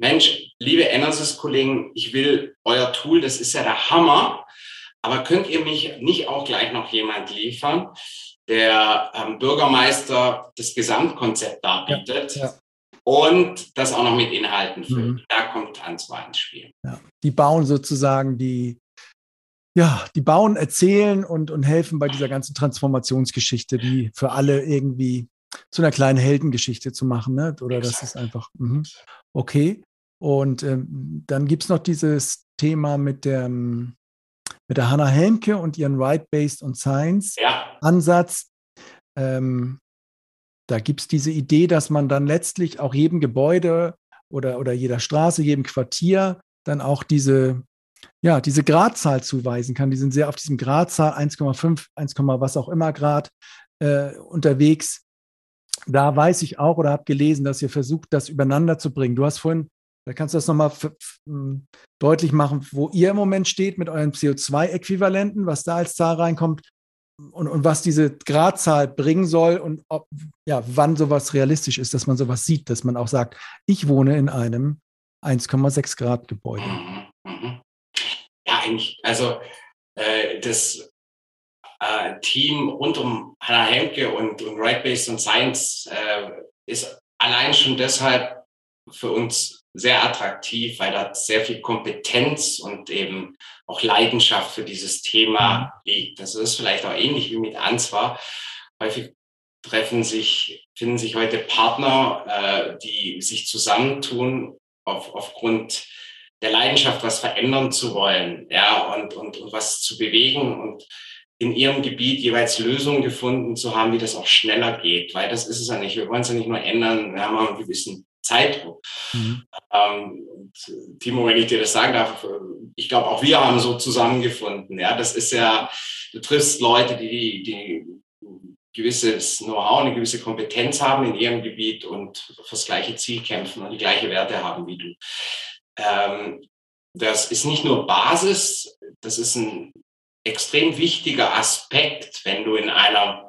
Mensch, liebe Enersys-Kollegen, ich will euer Tool, das ist ja der Hammer, aber könnt ihr mich nicht auch gleich noch jemand liefern, der ähm, Bürgermeister das Gesamtkonzept darbietet? Ja, ja und das auch noch mit Inhalten füllt. Mhm. Da kommt Tanzwahl ins Spiel. Ja. Die bauen sozusagen die, ja, die bauen, erzählen und, und helfen bei dieser ganzen Transformationsgeschichte, die für alle irgendwie zu einer kleinen Heldengeschichte zu machen. Ne? Oder Exakt. das ist einfach, mh. okay. Und ähm, dann gibt es noch dieses Thema mit der, mit der Hannah Helmke und ihren Right-Based und Science-Ansatz. Ja. Ähm, da gibt es diese Idee, dass man dann letztlich auch jedem Gebäude oder, oder jeder Straße, jedem Quartier dann auch diese, ja, diese Gradzahl zuweisen kann. Die sind sehr auf diesem Gradzahl 1,5, 1, was auch immer Grad äh, unterwegs. Da weiß ich auch oder habe gelesen, dass ihr versucht, das übereinander zu bringen. Du hast vorhin da kannst du das nochmal deutlich machen, wo ihr im Moment steht mit euren CO2-Äquivalenten, was da als Zahl reinkommt und, und was diese Gradzahl bringen soll und ob, ja, wann sowas realistisch ist, dass man sowas sieht, dass man auch sagt, ich wohne in einem 1,6 Grad Gebäude. Mhm, mhm. Ja, eigentlich, also äh, das äh, Team rund um Hannah Hemke und, und Right Based und Science äh, ist allein schon deshalb für uns sehr attraktiv, weil da sehr viel Kompetenz und eben auch Leidenschaft für dieses Thema mhm. liegt. Das ist vielleicht auch ähnlich wie mit Answar. Häufig treffen sich, finden sich heute Partner, äh, die sich zusammentun auf, aufgrund der Leidenschaft, was verändern zu wollen, ja, und, und, und was zu bewegen und in ihrem Gebiet jeweils Lösungen gefunden zu haben, wie das auch schneller geht, weil das ist es ja nicht. Wir wollen es ja nicht nur ändern, wir haben einen gewissen Zeitdruck. Mhm. Ähm, Timo, wenn ich dir das sagen darf, ich glaube, auch wir haben so zusammengefunden. Ja, das ist ja, du triffst Leute, die, die gewisses Know-how, eine gewisse Kompetenz haben in ihrem Gebiet und fürs gleiche Ziel kämpfen und die gleiche Werte haben wie du. Ähm, das ist nicht nur Basis, das ist ein extrem wichtiger Aspekt, wenn du in einer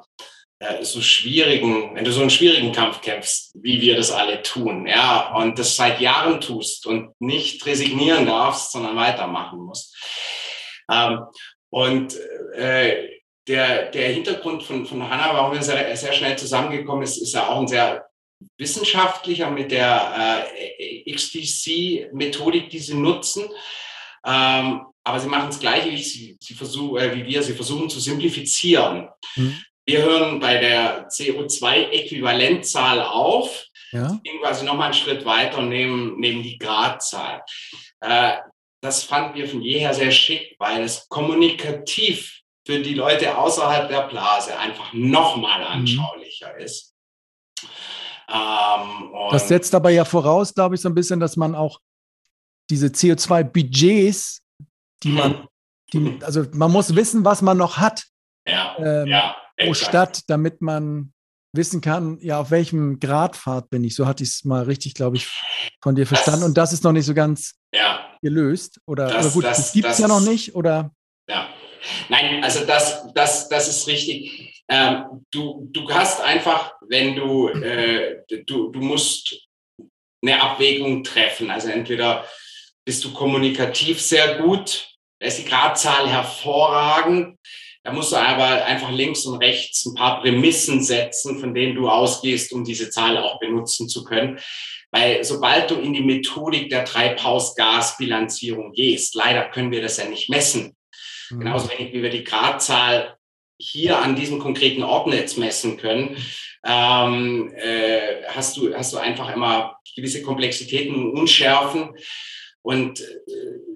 so schwierigen, wenn du so einen schwierigen Kampf kämpfst, wie wir das alle tun, ja, und das seit Jahren tust und nicht resignieren darfst, sondern weitermachen musst. Ähm, und äh, der, der Hintergrund von, von Hanna, warum wir sehr, sehr schnell zusammengekommen ist, ist ja auch ein sehr wissenschaftlicher mit der äh, XDC-Methodik, die sie nutzen. Ähm, aber sie machen das Gleiche wie, sie, sie versuch, äh, wie wir. Sie versuchen zu simplifizieren. Mhm. Wir hören bei der CO2-Äquivalentzahl auf, ja. gehen quasi nochmal einen Schritt weiter und nehmen, nehmen die Gradzahl. Äh, das fanden wir von jeher sehr schick, weil es kommunikativ für die Leute außerhalb der Blase einfach nochmal mhm. anschaulicher mhm. ist. Ähm, das setzt aber ja voraus, glaube ich, so ein bisschen, dass man auch diese CO2-Budgets, die man, die, also man muss wissen, was man noch hat ähm, ja, pro Stadt, damit man wissen kann, ja, auf welchem Gradpfad bin ich. So hatte ich es mal richtig, glaube ich, von dir verstanden. Das, Und das ist noch nicht so ganz ja, gelöst. Oder, das, oder gut, das, das gibt es ja noch nicht, oder? Ja. Nein, also das, das, das ist richtig. Ähm, du, du hast einfach, wenn du, äh, du, du musst eine Abwägung treffen. Also entweder bist du kommunikativ sehr gut, da ist die Gradzahl hervorragend, da musst du aber einfach links und rechts ein paar Prämissen setzen, von denen du ausgehst, um diese Zahl auch benutzen zu können. Weil sobald du in die Methodik der Treibhausgasbilanzierung gehst, leider können wir das ja nicht messen. Mhm. Genauso wenig wie wir die Gradzahl hier an diesem konkreten Ort jetzt messen können, ähm, äh, hast, du, hast du einfach immer gewisse Komplexitäten und Unschärfen. Und äh,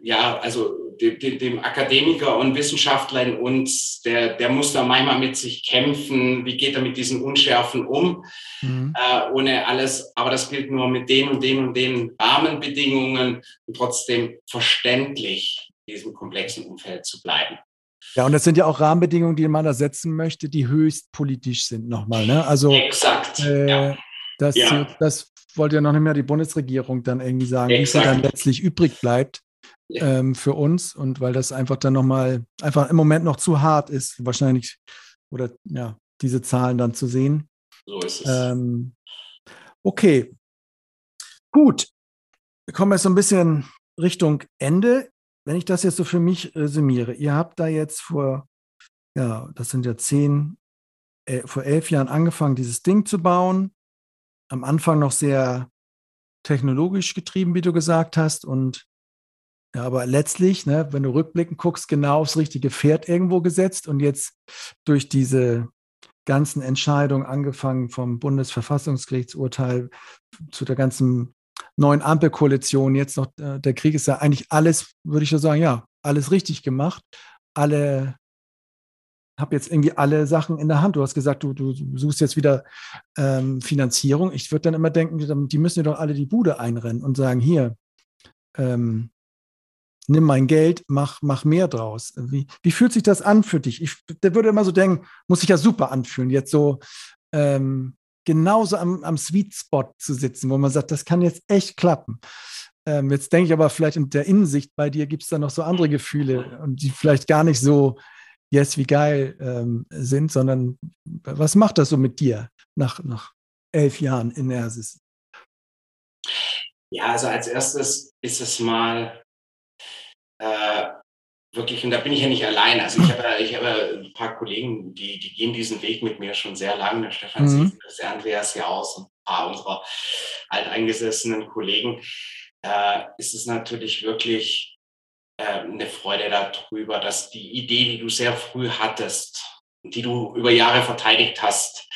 ja, also dem, dem, Akademiker und Wissenschaftler in uns, der, der muss da manchmal mit sich kämpfen. Wie geht er mit diesen Unschärfen um? Mhm. Äh, ohne alles, aber das gilt nur mit den und den und den Rahmenbedingungen und trotzdem verständlich in diesem komplexen Umfeld zu bleiben. Ja, und das sind ja auch Rahmenbedingungen, die man da setzen möchte, die höchst politisch sind nochmal. Ne? Also, Exakt. Äh, ja. Das, ja. das wollte ja noch nicht mehr die Bundesregierung dann irgendwie sagen, wie sie dann letztlich übrig bleibt ja. ähm, für uns. Und weil das einfach dann nochmal, einfach im Moment noch zu hart ist, wahrscheinlich, oder ja, diese Zahlen dann zu sehen. So ist es. Ähm, okay. Gut. Wir kommen jetzt so ein bisschen Richtung Ende. Wenn ich das jetzt so für mich resümiere, ihr habt da jetzt vor, ja, das sind ja zehn, äh, vor elf Jahren angefangen, dieses Ding zu bauen. Am Anfang noch sehr technologisch getrieben, wie du gesagt hast. Und ja, aber letztlich, ne, wenn du rückblickend guckst, genau aufs richtige Pferd irgendwo gesetzt und jetzt durch diese ganzen Entscheidungen, angefangen vom Bundesverfassungsgerichtsurteil zu der ganzen neuen Ampelkoalition, jetzt noch äh, der Krieg ist ja eigentlich alles, würde ich so sagen, ja, alles richtig gemacht. Alle, habe jetzt irgendwie alle Sachen in der Hand. Du hast gesagt, du, du suchst jetzt wieder ähm, Finanzierung. Ich würde dann immer denken, die müssen ja doch alle die Bude einrennen und sagen, hier, ähm, nimm mein Geld, mach, mach mehr draus. Wie, wie fühlt sich das an für dich? Ich der würde immer so denken, muss sich ja super anfühlen, jetzt so ähm, genauso am, am Sweet Spot zu sitzen, wo man sagt, das kann jetzt echt klappen. Ähm, jetzt denke ich aber vielleicht in der Innensicht bei dir gibt es da noch so andere Gefühle und die vielleicht gar nicht so yes, wie geil ähm, sind, sondern was macht das so mit dir nach, nach elf Jahren in Ersis? Ja, also als erstes ist es mal äh, wirklich, und da bin ich ja nicht allein. Also ich habe, ich habe ein paar Kollegen, die, die gehen diesen Weg mit mir schon sehr lange. Der Stefan mhm. Sievers, der Andreas Jaus und ein paar unserer alteingesessenen Kollegen. Äh, ist es natürlich wirklich äh, eine Freude darüber, dass die Idee, die du sehr früh hattest, die du über Jahre verteidigt hast,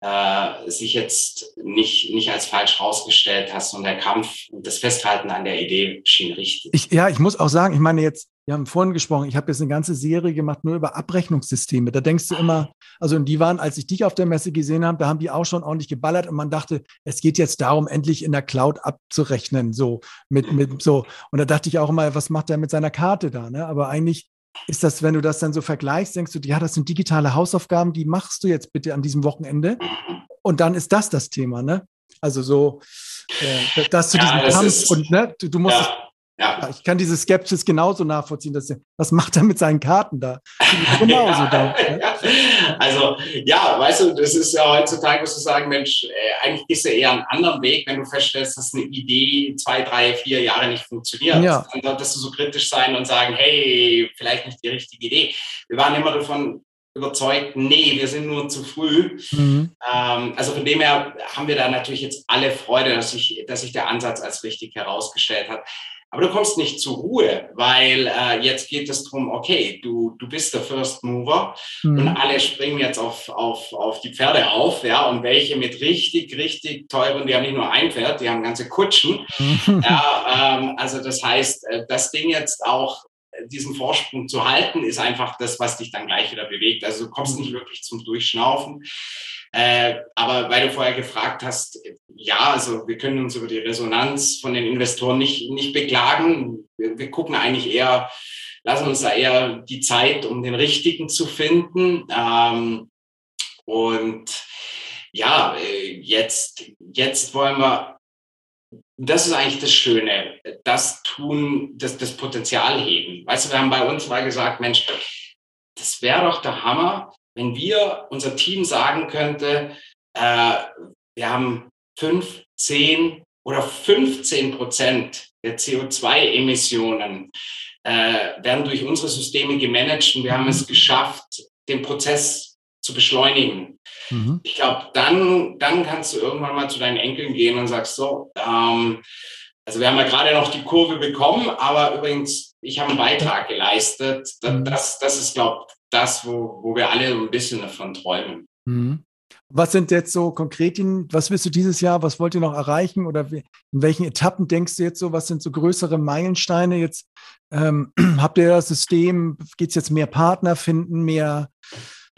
äh, sich jetzt nicht, nicht als falsch rausgestellt hast und der Kampf und das Festhalten an der Idee schien richtig. Ich, ja, ich muss auch sagen, ich meine jetzt, wir haben vorhin gesprochen, ich habe jetzt eine ganze Serie gemacht nur über Abrechnungssysteme. Da denkst du immer, also und die waren, als ich dich auf der Messe gesehen habe, da haben die auch schon ordentlich geballert und man dachte, es geht jetzt darum, endlich in der Cloud abzurechnen, so mit, mit so. Und da dachte ich auch immer, was macht er mit seiner Karte da? Ne? Aber eigentlich ist das, wenn du das dann so vergleichst, denkst du, ja, das sind digitale Hausaufgaben, die machst du jetzt bitte an diesem Wochenende. Und dann ist das das Thema, ne? Also so, äh, das zu ja, diesem Kampf und ne, du, du musst ja. Ja. Ich kann diese Skepsis genauso nachvollziehen. Dass, was macht er mit seinen Karten da? Genauso ja, da. Ja. Also, ja, weißt du, das ist ja heutzutage, musst du sagen, Mensch, äh, eigentlich gehst du eher einen anderen Weg, wenn du feststellst, dass eine Idee zwei, drei, vier Jahre nicht funktioniert. Ja. Dann solltest du so kritisch sein und sagen, hey, vielleicht nicht die richtige Idee. Wir waren immer davon überzeugt, nee, wir sind nur zu früh. Mhm. Ähm, also von dem her haben wir da natürlich jetzt alle Freude, dass sich, dass sich der Ansatz als richtig herausgestellt hat. Aber du kommst nicht zur Ruhe, weil äh, jetzt geht es darum, okay, du, du bist der First Mover mhm. und alle springen jetzt auf, auf, auf die Pferde auf, ja, und welche mit richtig, richtig teuren, die haben nicht nur ein Pferd, die haben ganze Kutschen. Mhm. Ja, ähm, also das heißt, äh, das Ding jetzt auch äh, diesen Vorsprung zu halten, ist einfach das, was dich dann gleich wieder bewegt. Also du kommst mhm. nicht wirklich zum Durchschnaufen. Äh, aber weil du vorher gefragt hast, ja, also wir können uns über die Resonanz von den Investoren nicht, nicht beklagen. Wir, wir gucken eigentlich eher, lassen uns da eher die Zeit, um den richtigen zu finden. Ähm, und ja, äh, jetzt, jetzt wollen wir, das ist eigentlich das Schöne, das tun, das, das Potenzial heben. Weißt du, wir haben bei uns mal gesagt, Mensch, das wäre doch der Hammer, wenn wir unser Team sagen könnte, äh, wir haben fünf, zehn oder 15 Prozent der CO2-Emissionen äh, werden durch unsere Systeme gemanagt und wir haben es geschafft, den Prozess zu beschleunigen. Mhm. Ich glaube, dann, dann kannst du irgendwann mal zu deinen Enkeln gehen und sagst so, ähm, also wir haben ja gerade noch die Kurve bekommen, aber übrigens, ich habe einen Beitrag geleistet. Das, mhm. das, das ist, glaube ich, das, wo, wo wir alle ein bisschen davon träumen. Mhm. Was sind jetzt so konkret, was willst du dieses Jahr, was wollt ihr noch erreichen oder in welchen Etappen denkst du jetzt so, was sind so größere Meilensteine jetzt? Ähm, habt ihr das System, geht es jetzt mehr Partner finden, mehr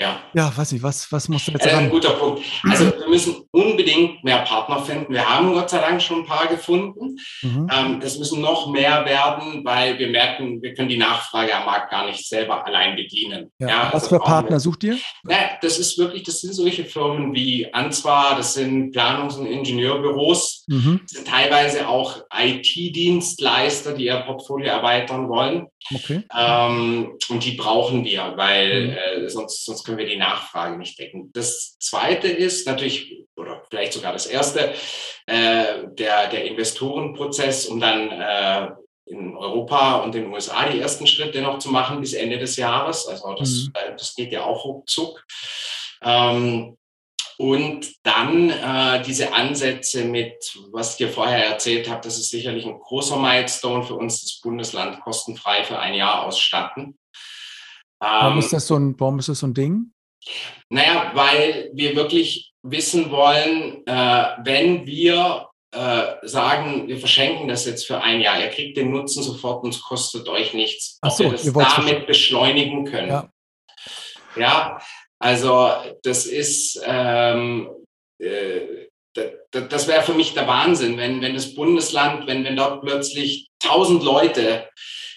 ja. Ja, weiß nicht, was, was muss da jetzt äh, Ein guter Punkt. Also wir müssen unbedingt mehr Partner finden. Wir haben Gott sei Dank schon ein paar gefunden. Mhm. Ähm, es müssen noch mehr werden, weil wir merken, wir können die Nachfrage am Markt gar nicht selber allein bedienen. Ja. ja was also für Partner sucht ihr? Ja, das ist wirklich, das sind solche Firmen wie Anzwa, das sind Planungs- und Ingenieurbüros, mhm. das sind teilweise auch IT-Dienstleister, die ihr Portfolio erweitern wollen. Okay. Ähm, und die brauchen wir, weil mhm. äh, sonst, sonst können wir die Nachfrage nicht decken. Das zweite ist natürlich, oder vielleicht sogar das erste, äh, der, der Investorenprozess, um dann äh, in Europa und in den USA die ersten Schritte noch zu machen bis Ende des Jahres. Also das, mhm. Äh, das geht ja auch ruckzuck. Ähm, und dann äh, diese Ansätze mit, was ich dir vorher erzählt habe, das ist sicherlich ein großer Milestone für uns, das Bundesland kostenfrei für ein Jahr ausstatten. Warum, ähm, ist das so ein, warum ist das so ein Ding? Naja, weil wir wirklich wissen wollen, äh, wenn wir äh, sagen, wir verschenken das jetzt für ein Jahr, ihr kriegt den Nutzen sofort und es kostet euch nichts, ob so, wir das damit beschleunigen können. Ja. ja, also das ist, ähm, äh, das, das wäre für mich der Wahnsinn, wenn, wenn das Bundesland, wenn, wenn dort plötzlich tausend Leute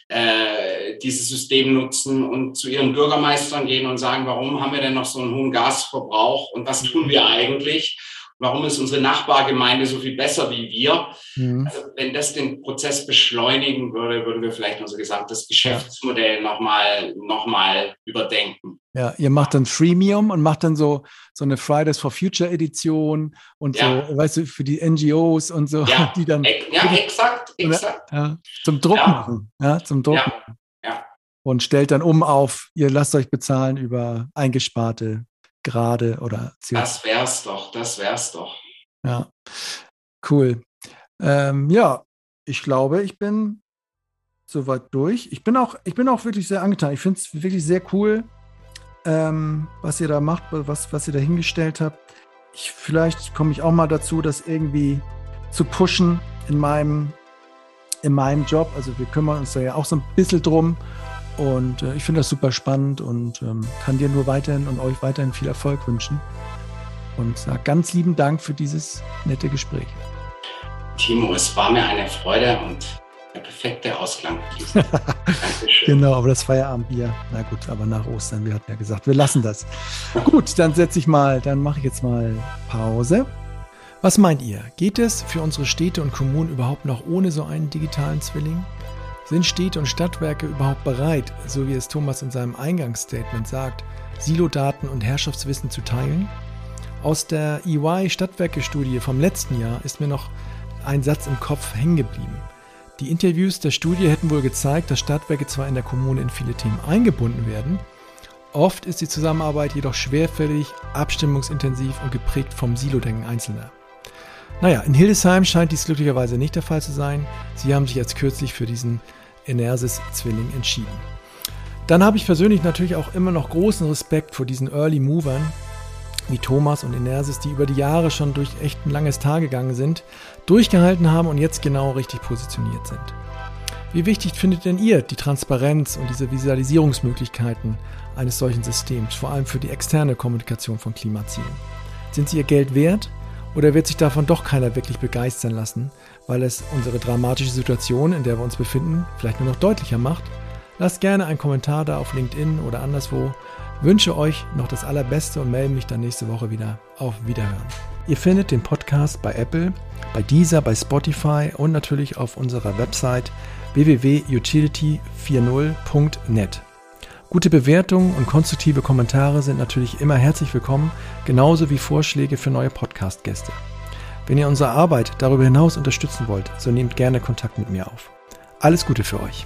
äh, dieses System nutzen und zu ihren Bürgermeistern gehen und sagen, warum haben wir denn noch so einen hohen Gasverbrauch und was tun wir eigentlich? Warum ist unsere Nachbargemeinde so viel besser wie wir? Mhm. Also wenn das den Prozess beschleunigen würde, würden wir vielleicht unser gesamtes Geschäftsmodell nochmal noch mal überdenken. Ja, ihr macht dann Freemium und macht dann so, so eine Fridays for Future Edition und ja. so, weißt du, für die NGOs und so, ja. die dann. Ja, exakt, exakt. Ja, zum Druck ja. machen. Ja, zum Druck. Ja. ja. Und stellt dann um auf, ihr lasst euch bezahlen über eingesparte gerade oder CO2. Das wär's doch, das wär's doch. Ja, cool. Ähm, ja, ich glaube, ich bin soweit durch. Ich bin auch, ich bin auch wirklich sehr angetan. Ich finde es wirklich sehr cool, ähm, was ihr da macht, was, was ihr da hingestellt habt. Ich, vielleicht komme ich auch mal dazu, das irgendwie zu pushen in meinem, in meinem Job. Also wir kümmern uns da ja auch so ein bisschen drum. Und äh, ich finde das super spannend und ähm, kann dir nur weiterhin und euch weiterhin viel Erfolg wünschen. Und sage ganz lieben Dank für dieses nette Gespräch. Timo, es war mir eine Freude und der perfekte Ausklang. genau, aber das Feierabendbier, na gut, aber nach Ostern, wir hatten ja gesagt, wir lassen das. gut, dann setze ich mal, dann mache ich jetzt mal Pause. Was meint ihr? Geht es für unsere Städte und Kommunen überhaupt noch ohne so einen digitalen Zwilling? Sind Städte und Stadtwerke überhaupt bereit, so wie es Thomas in seinem Eingangsstatement sagt, Silodaten und Herrschaftswissen zu teilen? Aus der EY Stadtwerke-Studie vom letzten Jahr ist mir noch ein Satz im Kopf hängen geblieben. Die Interviews der Studie hätten wohl gezeigt, dass Stadtwerke zwar in der Kommune in viele Themen eingebunden werden, oft ist die Zusammenarbeit jedoch schwerfällig, abstimmungsintensiv und geprägt vom Silodenken Einzelner. Naja, in Hildesheim scheint dies glücklicherweise nicht der Fall zu sein. Sie haben sich jetzt kürzlich für diesen Enersis-Zwilling entschieden. Dann habe ich persönlich natürlich auch immer noch großen Respekt vor diesen Early Movern, wie Thomas und Enersis, die über die Jahre schon durch echt ein langes Tag gegangen sind, durchgehalten haben und jetzt genau richtig positioniert sind. Wie wichtig findet denn ihr die Transparenz und diese Visualisierungsmöglichkeiten eines solchen Systems, vor allem für die externe Kommunikation von Klimazielen? Sind sie ihr Geld wert oder wird sich davon doch keiner wirklich begeistern lassen, weil es unsere dramatische Situation, in der wir uns befinden, vielleicht nur noch deutlicher macht? Lasst gerne einen Kommentar da auf LinkedIn oder anderswo. Wünsche euch noch das Allerbeste und melde mich dann nächste Woche wieder. Auf Wiederhören. Ihr findet den Podcast bei Apple, bei Deezer, bei Spotify und natürlich auf unserer Website www.utility40.net. Gute Bewertungen und konstruktive Kommentare sind natürlich immer herzlich willkommen, genauso wie Vorschläge für neue Podcast-Gäste. Wenn ihr unsere Arbeit darüber hinaus unterstützen wollt, so nehmt gerne Kontakt mit mir auf. Alles Gute für euch.